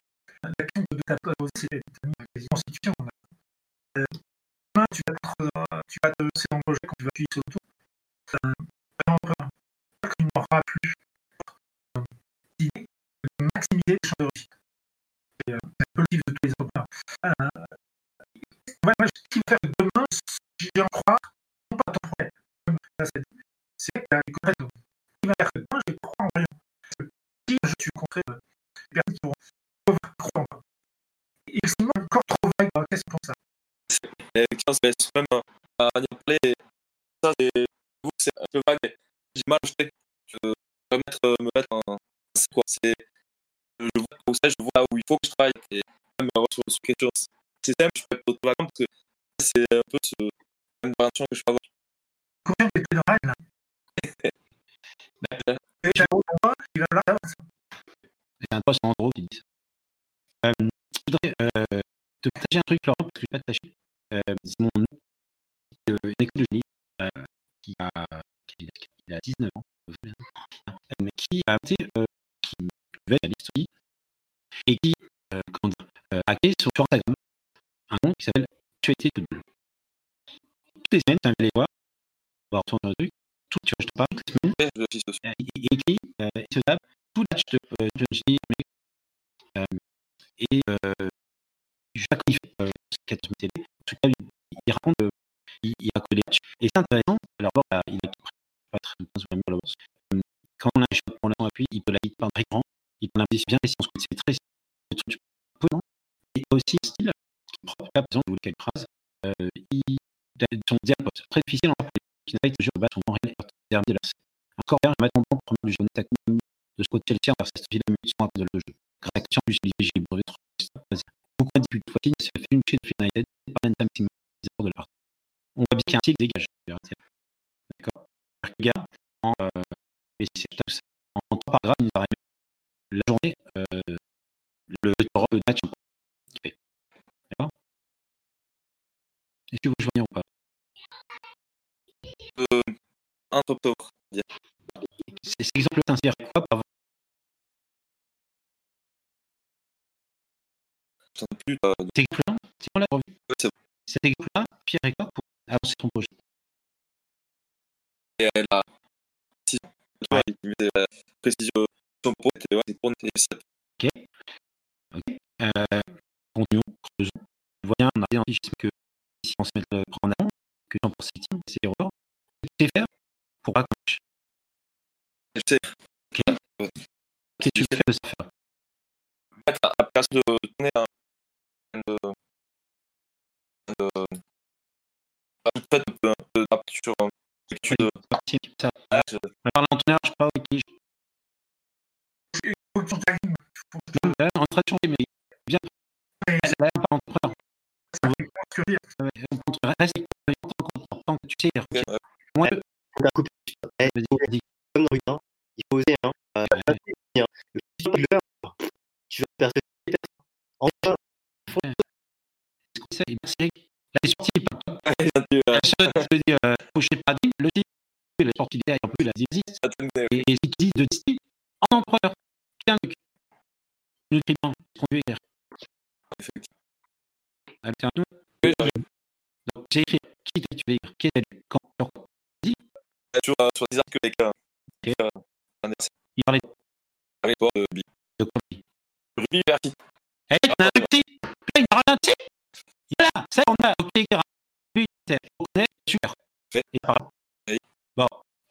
La de ta. Euh, demain, tu vas te, euh, tu lancer dans le projet quand tu vas appuyer sur le tour. Euh, vraiment, vraiment, il n'aura plus euh, d'idée de maximiser les de réussite. Euh, C'est un le livre de tous les. Euh, moi, ce qu'il faut faire demain, si j'en crois, que tu qui va que moi je crois en rien. Que si je suis qui vont moi. Et sinon, encore trop vague dans la question pour ça. Et même à manière de parler, ça c'est un peu vague. mais J'ai mal je sais que me mettre, euh, me mettre en c'est quoi c'est je vois où c'est, je vois où il faut que je travaille et même euh, sur, sur quelque chose. C'est simple, je peux être parce que c'est un peu ce même que je peux avoir. Combien de plus dans la règle là Et j'ai un gros moi, il va falloir savoir ça. C'est un poste en gros qui dit ça. Euh, je voudrais euh, te partager un truc, Laurent, parce que je vais pas te lâcher. Euh, c'est mon euh, une école de génie euh, qui a, qui, a 19 ans, euh, mais qui a été, qui devait à l'histoire et qui, comment dire, a créé sur, Instagram un compte qui s'appelle Actualité Football. Toutes les semaines, tu vas aller voir, voir son truc, tout, tu vois, je te parle toutes les semaines, il, il écrit, il se tape tout match de de euh, et euh, il fait, euh, c'est en tout cas, il, raconte, euh, il, il. Et c'est intéressant, alors bah, il a pas très 15 ou 20 minutes à l'avance. Euh, Quand on a un appui, il peut la un écran, il peut l'investir bien, c'est très, Et aussi style là, par exemple, vous son dialogue, très difficile en parler, qui n'a grand la encore bien, de ce côté de de jeu. Du brevet. Beaucoup de de s'est fait United par de la partie. On voit bien qu'il y a un tigre dégage. D'accord Le gars, en, euh, et c'est tout ça. En trois paragraphes, il nous a ramené la journée, euh, le, le match qui fait. D'accord Est-ce que vous joignez ou pas? Euh, un top cet exemple c'est quoi par Plus. Euh, c'est Cet Pierre et quoi pour avancer ton projet et elle a. Il la précision. Son ouais, c'est pour set. euh, Continuons, creusons. Voyons, on a bien dit que si on se met le prendre en avant, que c'est c'est erreur. Faire pour pas. Qu'est-ce que tu fais de ça faire En fait, à la place de donner un. De. de. De. de. sur. ça. Je- Alors l'entonnoir, je sais pas avec qui je Il faut que tu t'animes. Faut que tu Non, là, on est en train de changer, mais bien. Là, on parle entrepreneur. fasses ce que je veux dire. On prend- Reste tant qu'on- tant que tu sais. Ouais, ouais. Moi, On a coupé. Vas-y, vas-y. comme dans le il faut oser. Ouais. Le plus tu vas tu vas percer personne. Enfin, Que c'est- euh, La seule te dit, euh, faut que le dit. Il est sorti derrière, en plus, il a dit, existe. ça donne des- Et, si tu dis de Disney, en empereur. Nutriment, j'arrive. Donc, j'ai écrit qui que tu veux écrire, qui est-ce quand, sur quoi. sur, sur des articles avec un. Il parlait avec toi de Ruby Verti. Eh, un petit Putain, il a Il là, ça, on a, ok, on est super. Et. Bon,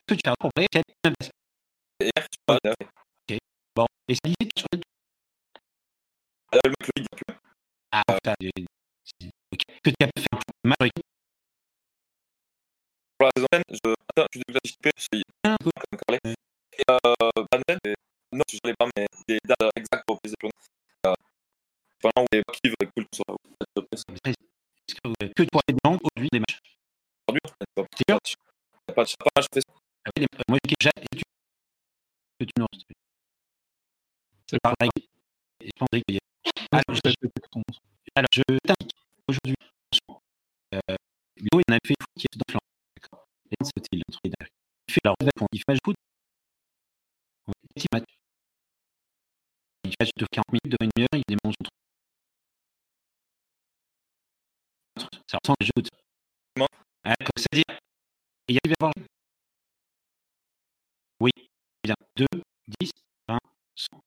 que tu as compris quel est le Et tu parles de. Bon, et ça dit sur le. Le mec, le plus. Ah, putain, c'est- ok. Que tu as fait un Pour la je. Attends, je suis dégoûté un. Et euh, et- non, je ai pas, mais des dates euh, exactes pour les. Pendant les qui cool sur. Est-ce que, que toi, les blancs aujourd'hui des matchs Aujourd'hui, on n'a pas de. Ah oui, les- Moi, j'ai déjà. et tu- Que tu n'enregistres plus. C'est Par la règle. Et je pense que il y a- Alors, je t'indique aujourd'hui, euh, Léo, il en a fait qui est dans le flanc. D'accord Et donc, c'était le truc derrière. Il fait il fait match foot. On fait petit match. Il fait match de 40 minutes, de 1 heure, il démonte son Ça ressemble à jeux de Hein, C'est-à-dire, il y a voir. Oui, bien. 2, 10, 20, 100.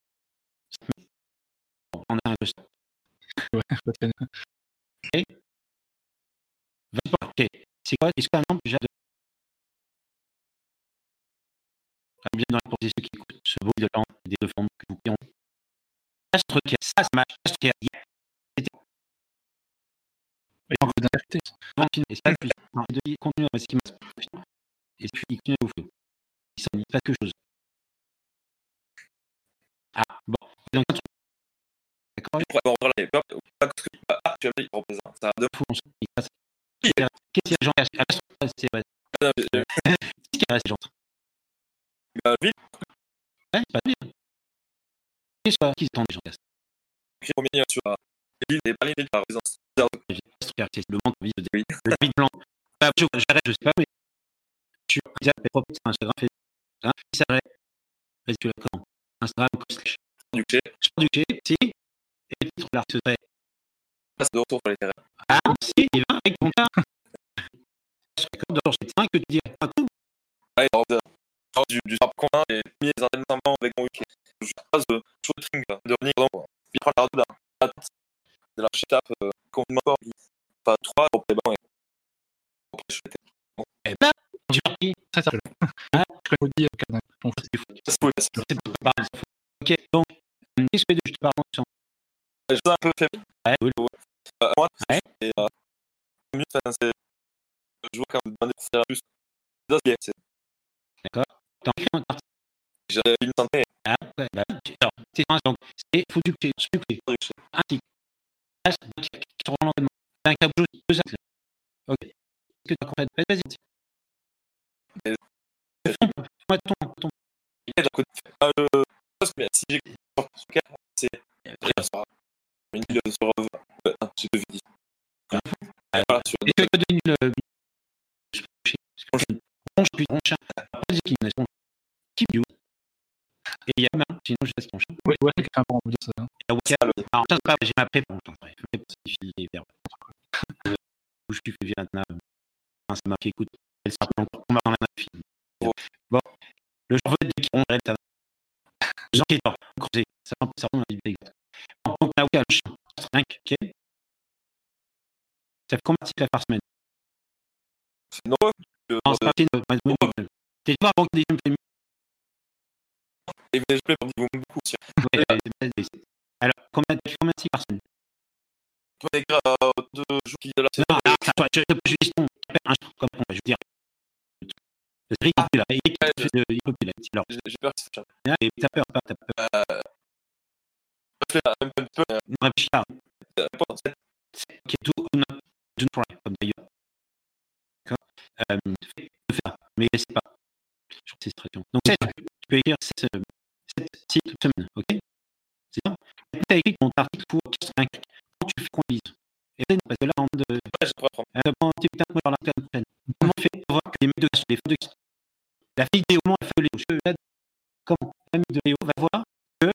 5000. Bon, on a un cluster. Ouais, pas bien. Vas-y, ok. C'est quoi Est-ce qu'un nombre déjà de. Ah, bien dans la pour ceux qui écoutent ce beau de temps des deux formes que vous qui ont. Ça, ce truc, ça, ça marche. Ce truc, yeah. Il. Et ça, puis, continue à ce qui. Et puis, il continue au. Il s'en dit pas quelque chose. Ah, bon. Donc, un truc. D'accord les pas que ah, il représente. Ça fou, Qu'est-ce qu'il y a, Jean Ah, c'est- c'est vrai. fois. Qu'est-ce qu'il y a, ces gens Ouais, pas bien. Qu'est-ce gens sur des palais de la résidence. C'est le monde vide Oui. le vide blanc. Bah, je- j'arrête, je sais pas, mais tu regardes mes propres Instagram, hein. Vas-y, tu l'as comment Instagram, comme slash. Du chez, Sport du G, si, et le titre là, ce serait, de retour pour les terrains. ah, si, il va avec ton cas. Je serais comme dans chez que tu dis, un Ouais, genre, de- du, du entraînements avec mon week-end. Je passe de shooting, de revenir dans. Puis là. De la euh, pas trois, et fais Eh ben, j'ai Hein je connais euh, C'est c'est cool, c'est C'est c'est. Ok, donc, euh, qu'est-ce que je te parle Je suis un peu faible. Ouais, cool. Euh, moi, Ouais. euh, mieux, c'est. Je vois quand vous demandez pour faire plus. C'est c'est- un article. J'ai une santé. Ah, ouais, bah, alors, c'est un- donc, c'est foutu que tu sucré. Un article. Reste, qui qui te rend l'entraînement. Un deux. Ok. Est-ce que tu as compris Vas-y, Fais-moi ton, ton. Il d'un côté. Ah, le. Si j'ai. C'est. Une île sur. euh, vidéos. Voilà, sur Et tu. Ronche, puis ronche. Pas de qui. Et il y a sinon je laisse ton chat. Ouais, ouais, enfin, bon, on peut dire ça. hein. Et alors ça, c'est pas, j'ai ma prépa. Les verbes. Je suis fait Vietnam. C'est marqué, écoute, elle encore, on va dans la même film. Bon, le genre qu'on rêve, ça va. Jean qui est creusé, ça ça on a dit exact. Bon, donc, là, Waka, le chien, 5, ok. Ça fait combien d'articles par semaine? C'est nombreux. Non, c'est. T'es pas des beaucoup aussi. Alors, combien, combien d'articles par semaine? Jours qui de la Non, non, attends, je te pose une question. Un chiffre comme on va, je veux dire. C'est Rick, il est là. Eric, il peut- il peut plus là. Alors, J'ai j'ai peur que ça change. là, et t'as peur, pas, t'as peur. Euh. Je fais un peu, un peu, euh, Non, réfléchis pas. pas, c'est- C'est ok, do, do not, do not try, comme d'ailleurs. D'accord euh, fais- Ne fais pas, mais laisse pas. Je crois que c'est cette expression. Donc, 7, tu peux écrire 7 cycles semaine, ok? C'est ça Tu as écrit ton article pour 85 Comment tu fais qu'on lise Et then, parce que là, on de. Ouais, je. Euh, bon, tu putain, moi, dans la prochaine. Comment on fait pour voir que les mecs de les photos de La fille de Léo, comment elle fait Léo Je l'aide. Comment L'ami de Léo va voir que,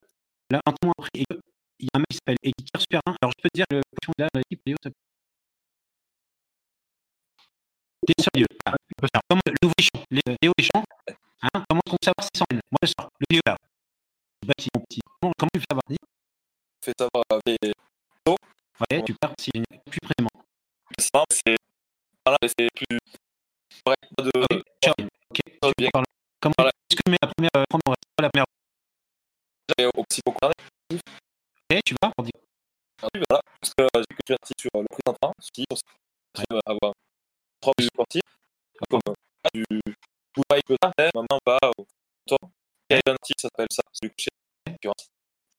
là, un temps après, que, il y a un mec qui s'appelle tire super bien. Alors, je peux te dire, le cochon de l'équipe, Léo, ça... T'es sérieux? Ah, alors, Comme le nouveau champ, Léo Deschamps, hein, comment sait savoir si c'est Moi, je sors, le Léo là. Je sais pas si mon petit. Comment, comment tu fais savoir? Fais savoir avec. Ouais, tu pars si plus précisément. C'est. Voilà, c'est plus. Pas de. Ok, ciao. Ok, bien. Comment Voilà. est-ce que tu mets la première, euh, première, la première J'avais aussi beaucoup regardé. Ok, tu vas, dit. Ah oui, voilà. Parce que euh, j'ai que un article sur euh, le prix d'un train. Si on sait avoir trois plus parties. Comme euh, du. Voyez que ça, maintenant, on va au temps. Il y a un article, ça s'appelle ça. C'est. Concurrence.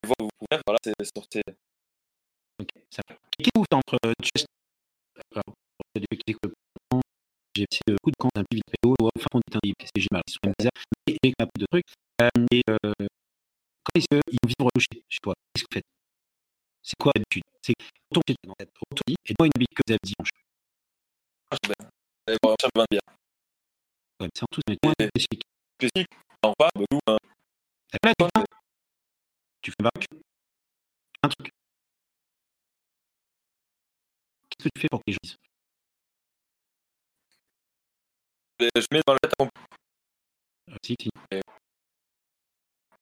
Vous vous pouvez, voilà, c'est sorti. Ok, ça va. Entre euh, j'ai euh, de d'un petit vidéo, enfin on dit un livre, c'est génial, ils sont bizarres, mais avec un peu de trucs. Et euh, quand est-ce qu'ils vont vivre chez, chez toi Qu'est-ce que vous faites? C'est quoi l'habitude? C'est chez toi, retour et moi une habitude que vous avez dimanche? Ah, je vais bien. Ouais, c'est en tout, mais Et- spécifique. Spécifique, on va, beaucoup. tu fais Tu fais un barbecue Un truc. Que tu fais pour que les gens disent et Je mets dans le tête euh, Si, si.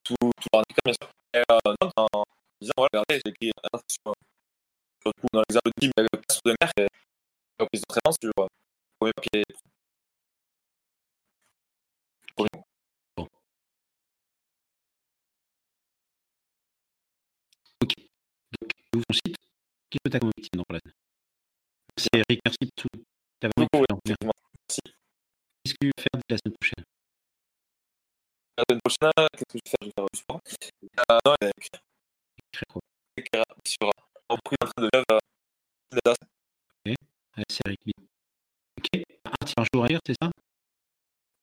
tout, tout l'article, bien sûr. Et euh, non, en disant, voilà, regardez, j'ai écrit un article sur, sur le coup, dans l'examen de team, il y avait de mer et la prise d'entraînement sur le premier papier. Donc, ouvre ton site. Qui peut t'accompagner dans la C'est Eric, merci pour tout. T'as vraiment Beaucoup, excellent. effectivement. Qu'est-ce que tu veux faire de la semaine prochaine? La semaine prochaine, qu'est-ce que je vais faire? Je vais faire du sport. Euh, non, il y a écrit Écrire quoi écrire sur un repris en train de lève euh, Ouais, C'est Eric. Ok. Un petit un jour à lire, c'est ça?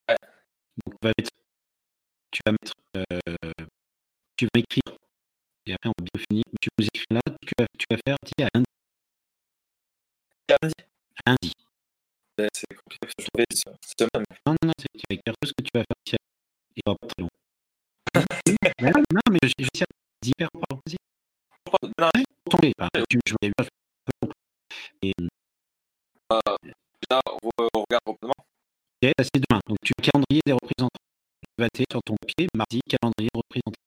Ouais. Donc, on va mettre, tu vas mettre, euh, tu vas écrire, et après on va bien finir, tu nous écris là, tu vas, tu vas faire, à lundi. Lundi. Lundi. C'est compliqué parce que je vais cette semaine. Non, non, non, c'est- tu vas écrire tout ce que tu vas faire ici. Il va pas très long. Mais non, non, mais je, dis hyper. Je crois- non, Tomber, bah, tu, je pas Et Déjà, on, on regarde rapidement. ça c'est demain. Donc tu as le calendrier des représentants. Tu vas sur ton papier, mardi, calendrier des représentants.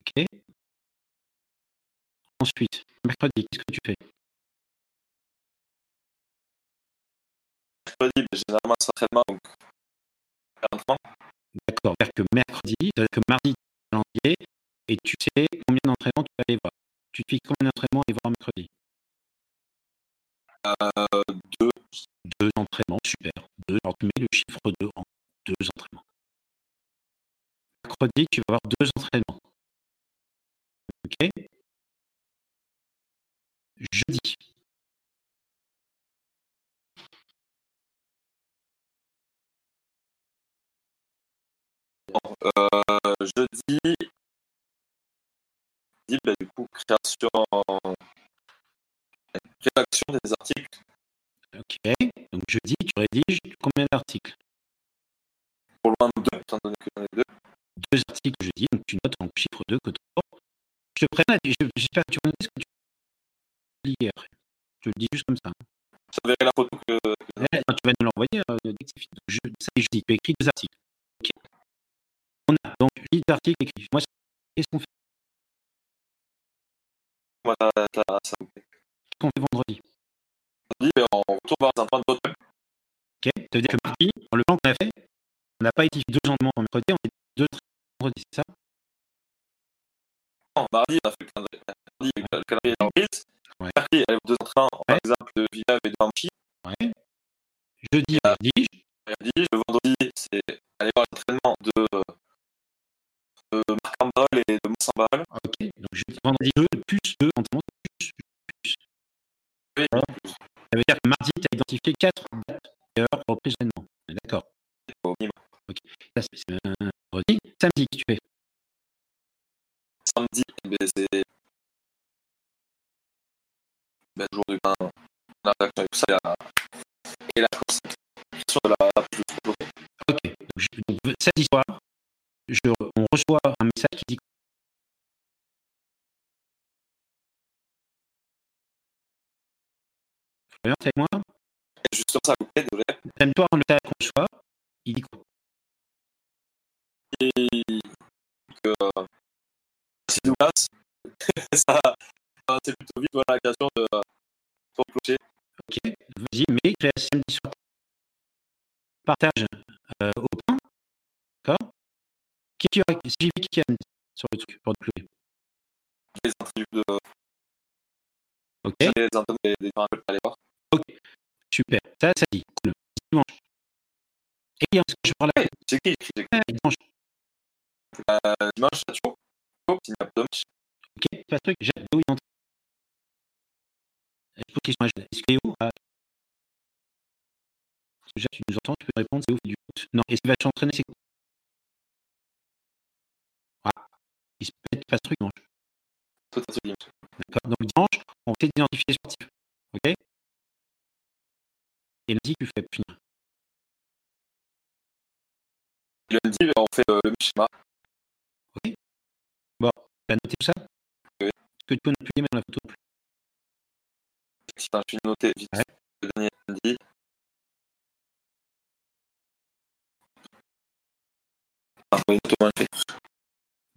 Ok Ensuite, mercredi, qu'est-ce que tu fais? Mercredi, ben, généralement, c'est entraînement, donc. D'accord, c'est-à-dire que mercredi, c'est-à-dire que mardi, tu calendrier et tu sais combien d'entraînements tu vas aller voir. Tu te fixes combien d'entraînements aller voir mercredi? Euh, deux, Deux entraînements, super. Deux, alors tu mets le chiffre 2 en deux entraînements. Mercredi, tu vas avoir deux entraînements. Ok? Jeudi. euh, jeudi, jeudi, ben, du coup, création, rédaction des articles Ok. Donc jeudi, tu rédiges combien d'articles? Pour loin de deux, étant donné que j'en ai deux. Deux articles jeudi, donc tu notes en chiffre 2 que tu j'espère que tu noter ce que tu as dit hier. Je le dis juste comme ça. hein. La photo que, non, tu vas nous l'envoyer euh, dès que c'est fini. Donc, je, ça y est, jeudi, tu as écrit deux articles. Ok. On a donc huit articles écrits. Moi, qu'est-ce qu'on fait, moi, t'as, t'as, ça me plaît. qu'est-ce qu'on fait vendredi? Jeudi, ben, on retourne voir les entraînements d'autres. Ok. Ça veut dire que mardi, dans le plan qu'on a fait, on n'a pas été deux entraînements en mercredi, on est deux vendredi, c'est ça? Non, mardi, on a fait le calendrier, le calendrier en prise. Ouais. Mercredi, a deux entraînements, par exemple, de Villeneuve et de. Ouais. Jeudi, Ah. rédige. Mercredi, le vendredi, c'est aller voir l'entraînement de, de Marc Ambal et de Monsambal. Ok. Donc jeudi, vendredi 2, plus 2 entraînements, plus, plus. Oui. Ça veut dire que mardi, tu as identifié 4 dates et heures de reprise d'événement. On est D'accord. Minimum. Ça, c'est vendredi. Samedi, que tu fais? Samedi, ben, c'est ben, jour du pain, la rédaction et tout ça, et la, création de la, la de. Ok. Donc, je, donc, samedi soir, je, on reçoit un message qui dit Florian, t'es avec moi? Et juste comme ça, vous plaît, désolé. Samedi soir, le message qu'on reçoit, il dit quoi? Et que euh, si Douglas, ça, c'est plutôt vite voilà, la création de son clocher. Ok, vas-y, mais samedi soir, partage euh, au pain. D'accord Qui tu as Si j'ai vu qui a sur le truc pour te clouer. les interviews de Ok, les interviews des, des gens à aller voir. super. Ça, ça dit. Cool. Dimanche. Et bien, ce que je parle là, C'est qui écrit. dimanche. Euh, dimanche, chaud. Chaud, s'il n'y a pas de match. Ok, pas de truc, j'ai Léo, il question à. Est-ce que Léo a. Est-ce que Jade, tu nous entends, tu peux répondre, c'est fait du foot. Non, est-ce qu'il va s'entraîner, c'est quoi? Ah, il se pète pas ce truc, dimanche. D'accord Donc dimanche, on fait d'identifier les sportifs. Ok? Et lundi, tu fais finir. Lundi, ben, on fait euh, le schéma. Bon, tu as noté tout ça? Oui. Est-ce que tu peux nous même la photo? Je suis noté vite. Ouais. Le dernier lundi. Ah, oui, tout le monde fait.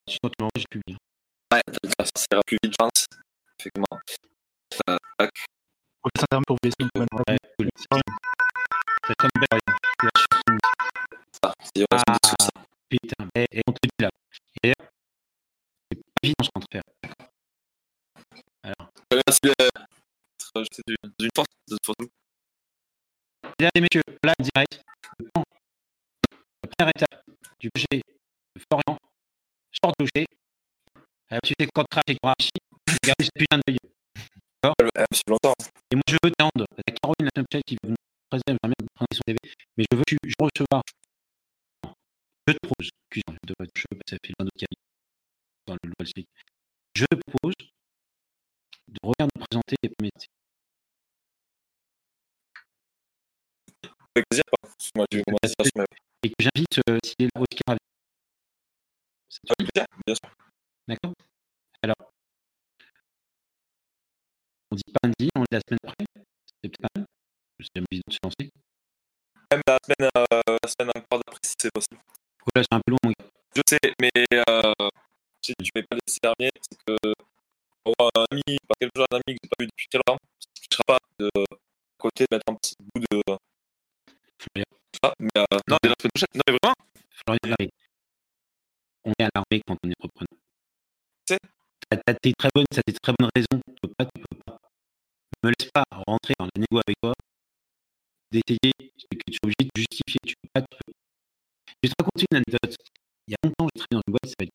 Sinon, tu m'envoies, je publie. Ouais, ça, ira plus vite, je pense. Effectivement. Euh, tac. Prochain terme pour vous laisser une bonne Ouais, cool. Ça, c'est ça. Putain, et, et on te dit là. Et d'ailleurs, c'est pas évident ce qu'on te faire. Alors, Euh, c'est d'une force de façon. mesdames et messieurs, là, direct, le plan. La première étape du projet de Florian, de clocher. Euh, tu sais, crash et crash, regardez ce putain de c'est longtemps. Et moi, je veux t'attendre. La Caroline, la Snapchat, qui va nous présenter, son TV, mais je veux que tu- je recevoir. Je te propose, excuse-moi, je devrais je ça fait plein d'autres qui dans le Dual Stick. Je te propose de revenir nous présenter les premiers Avec plaisir, par contre, moi, j'ai eu mon destination, mais et que j'invite euh, s'il est là Oscar avec. Ça avec plaisir, bien sûr. D'accord Alors, on dit pas lundi, on dit la semaine après. C'est peut-être pas mal. c'est la vidéo de se lancer. Même la semaine, euh, la semaine encore d'après, si c'est possible. Oh là, c'est un peu long, mon gars. Je sais, mais euh, si tu ne m'avais pas laissé terminer, c'est que pour un ami, par quelque chose, un ami que j'ai pas vu depuis très longtemps, ça ne touchera pas de côté de mettre un petit bout de. Mais euh, non, mais la semaine prochaine, non, mais vraiment, Florian Larrey. On est alarmé quand on est repreneur. C'est- T'as très bonnes, t'as des très bonnes raisons. Tu peux pas, tu peux pas. Me laisse pas rentrer dans la négo avec toi, d'essayer, que tu es obligé de justifier. Tu peux pas, tu peux. Je vais te raconter une anecdote. Il y a longtemps, j'ai travaillé dans une boîte qui s'appelle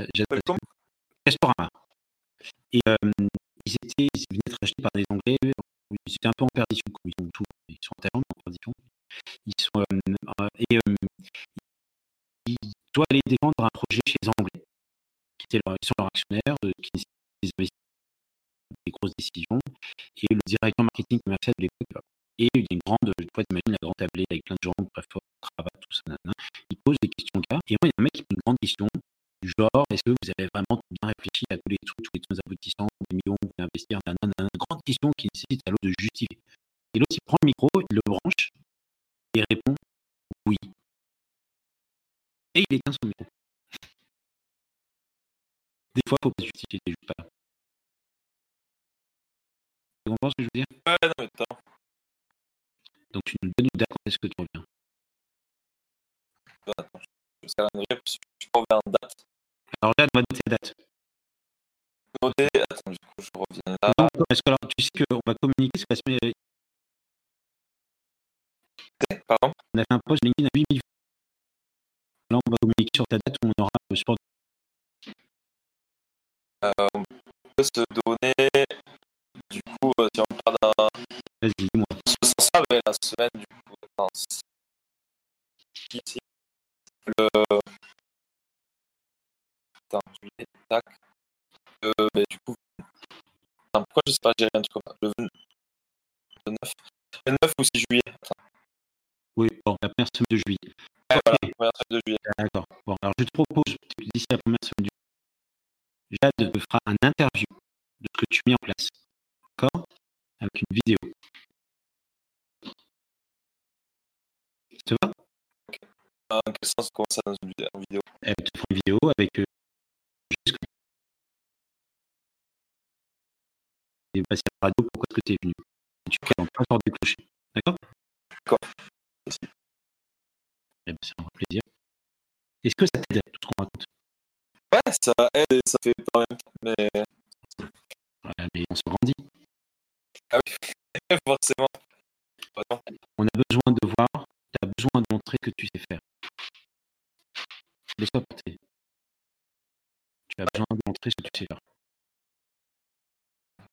euh, Castorama. Et euh, ils étaient, ils venaient d'être achetés par des Anglais. Ils étaient un peu en perdition, comme ils sont tout. Ils sont en perdition. Ils sont euh, euh, et euh, ils doivent aller défendre un projet chez les Anglais, qui étaient leur, sont leurs actionnaires, qui nécessitent des grosses décisions. Et le directeur marketing commercial de l'époque, et il y a une grande, je vois, t'imagines la grande tablée avec plein de gens, très cravate, tout ça, nanana. Il pose des questions gars. Et moi, il y a un mec qui pose une grande question du genre, est-ce que vous avez vraiment bien réfléchi à tous les trucs, tous les trucs aboutissants, des millions, vous voulez investir, nanana, nanana. grande question qui nécessite à l'autre de justifier. Et l'autre, il prend le micro, il le branche, et répond oui. Et il éteint son micro. Des fois, il faut pas justifier, t'es juste pas là. Tu comprends ce que je veux dire? Ouais, non, mais attends. Donc tu nous donnes une date quand est-ce que tu reviens? attends, dire, parce que je reviens en date. Alors là, on va noter la date. Noté, attends, du coup, je reviens là. Donc, parce que alors, tu sais qu'on va communiquer, c'est la semaine, Pardon on a fait un post LinkedIn à 8000 vues. Là, on va communiquer sur ta date où on aura le sport. euh, On peut se donner, du coup, euh, si on parle d'un. Vas-y, dis-moi. ce sens-là, ouais, la semaine, du coup, attends, ici, le. Attends, juillet, tac. Euh, du coup, attends, pourquoi je sais pas gérer un truc comme ça Le 20 le 9, le 9 ou 6 juillet Attends, Oui, bon, la première semaine de juillet. Ok. voilà, première semaine de juillet. D'accord. Bon, alors je te propose, d'ici la première semaine du Jade te fera un interview de ce que tu mets en place. D'accord? Avec une vidéo. Ça te va? Dans quel sens comment ça dans une vidéo, en vidéo Elle te fera une vidéo avec euh, juste que- Et passer à la radio, pourquoi est-ce que tu es venu? Et tu en plein sort du clocher. D'accord? D'accord. Merci. Eh ben, c'est un plaisir. Est-ce que ça t'aide tout ce qu'on raconte? Ouais, ça aide et ça fait pas en même mais Voilà, mais on se grandit. ah oui, forcément. On a besoin de voir, tu as besoin de montrer que tu sais faire. Laisse-toi porter. Tu as besoin de montrer ce que tu sais faire.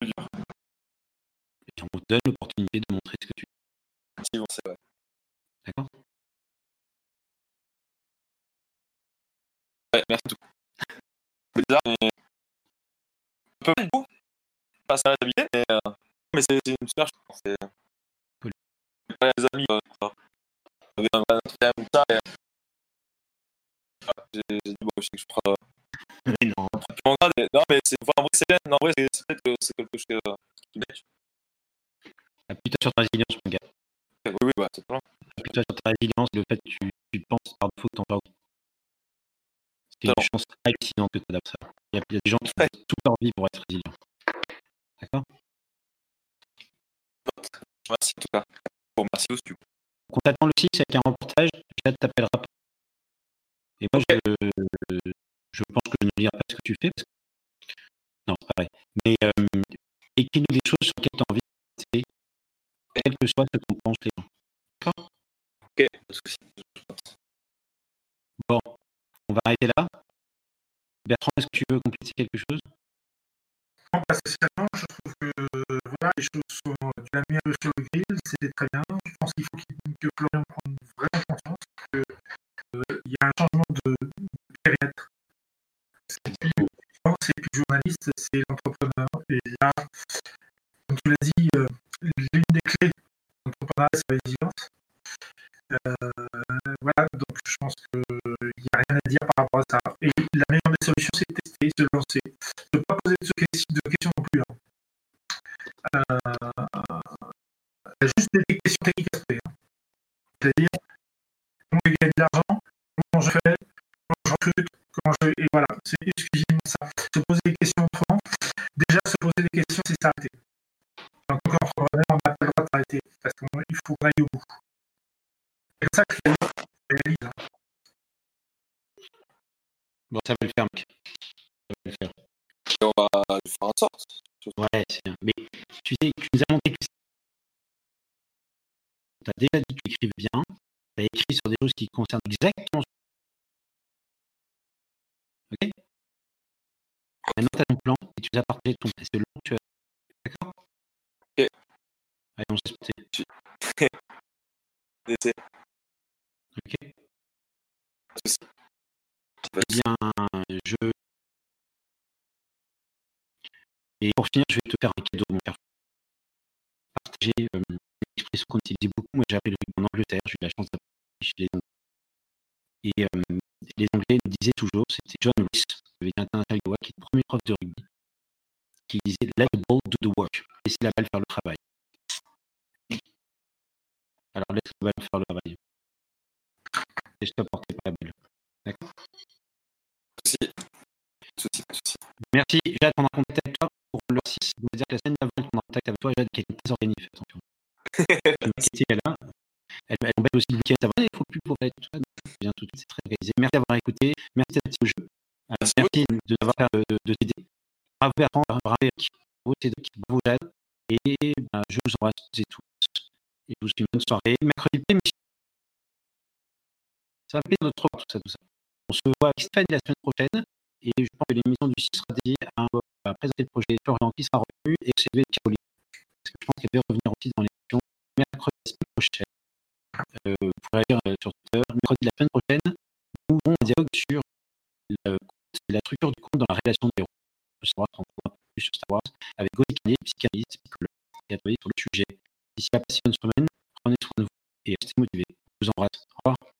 Et on te donne l'opportunité de montrer ce que tu c'est vrai. D'accord? Ouais, merci bizarre, mais. Un peu beaucoup. Pas ça mais. Euh... Mais c'est une super chose. C'est. Cool. Les amis, euh, J'avais un entretien comme ça et. Voilà, J'ai dit, bon, je sais que je prends. Euh, Mais non. Non, mais c'est. Enfin, en vrai, c'est bien. Non, en vrai, c'est c'est peut-être que c'est quelque chose qui m'aide. Appuie-toi sur ta résilience, mon gars. Oui, oui, bah, c'est pas. Appuie-toi sur ta résilience, le fait que tu, tu penses par défaut que t'en parles. C'est une Non. chance hallucinante que tu adaptes ça. Il y, a, il y a des gens qui font toute leur vie pour être résilients. D'accord? Merci en tout cas. Bon, merci aussi. du coup. Donc, on t'attend le 6 avec un reportage, Jade t'appellera pas. Et moi, je, je pense que je ne lirai pas ce que tu fais. Parce que... Non, c'est pas vrai. Mais euh, écris-nous des choses sur lesquelles tu as envie de passer, quel que soit ce qu'on pense les gens. D'accord? Ok, pas de soucis. Bon, on va arrêter là. Bertrand, est-ce que tu veux compléter quelque chose? Non, pas spécialement. Je trouve que voilà, les choses sont de la meilleure sur le grill, c'était très bien. Je pense qu'il faut qu'il- que Florian prenne vraiment conscience qu'il y a un changement de périmètre. C'est plus c'est plus journaliste, c'est l'entrepreneur. Et là, comme tu l'as dit, euh, l'une des clés de l'entrepreneuriat, c'est la résilience. Euh, voilà, donc je pense qu'il n'y a rien à dire par rapport à ça. Et la meilleure des solutions, c'est de tester, se lancer ne pas poser de, questions- de questions non plus. hein. Euh, y a juste des questions techniques à se poser. hein. C'est-à-dire, comment je gagne de l'argent, comment je fais, comment je recrute, comment je. Et voilà, c'est exclusivement ça. Se poser des questions autrement. Déjà, se poser des questions, c'est s'arrêter. En tant qu'entrepreneur, on n'a pas le droit de s'arrêter parce qu'il faut aille au bout. C'est comme ça que je réalise. hein. Bon, ça va le faire, mec. Ça va le faire. Et on va le faire en sorte. Ouais, c'est bien. Mais tu sais, tu nous as montré que tu as déjà dit que tu écrivais bien. Tu as écrit sur des choses qui concernent exactement. Ok? Maintenant, tu as ton plan et tu nous as partagé ton test long. Tu as... D'accord? Ok. Allez, on se laisse monter. D'essayer. Ok. Eh bien, je. Et pour finir, je vais te faire un cadeau, mon père. Partager euh, une expression qu'on utilise beaucoup. Moi, j'ai appris le rugby en Angleterre. J'ai eu la chance d'apprendre chez les Anglais. Et euh, les Anglais nous disaient toujours, c'était John Rees, qui avait été international Goa, qui est le premier prof de rugby, qui disait Let the ball do the work. Laissez la balle faire le travail. Alors, laisse la balle faire le travail. Laisse-toi porter par la balle. D'accord Pas de. Pas de pas de. Merci. On a contact avec toi pour le 6. On va dire que la semaine d'avant, on a contact avec toi, Jade, qui est très organisée. Attention. Qui était là. Elle, elle embête aussi le week-end. Va, il faut plus pour être donc, Bien tout de suite, c'est très organisé. Merci d'avoir écouté. Merci d'être au jeu. Euh, Merci merci de d'avoir de, de, de t'aider. Bravo Bertrand, bravo Eric, bravo Cédric, bravo Jade. Et ben, je vous embrasse toutes et tous. Et je vous souhaite une bonne soirée. Mercredi, émission. Ça va me plaisir de revoir tout ça, tout ça. On se voit avec Stéphane la semaine prochaine. Et je pense que l'émission du 6 sera dédiée à, à présenter le projet Florian qui sera revenu et celui de Caroline. Parce que je pense qu'elle va revenir aussi dans l'émission mercredi la semaine prochaine. Euh, vous pourrez lire euh, sur Twitter. Mercredi la semaine prochaine, nous aurons un dialogue sur le la structure du compte dans la relation des héros. Je savoir un peu plus sur Star Wars avec Gauthier Canet, psychanalyste, psychologue, qui a travaillé sur le sujet. D'ici une bonne semaine, prenez soin de vous et restez motivés. Je vous embrasse. Au revoir.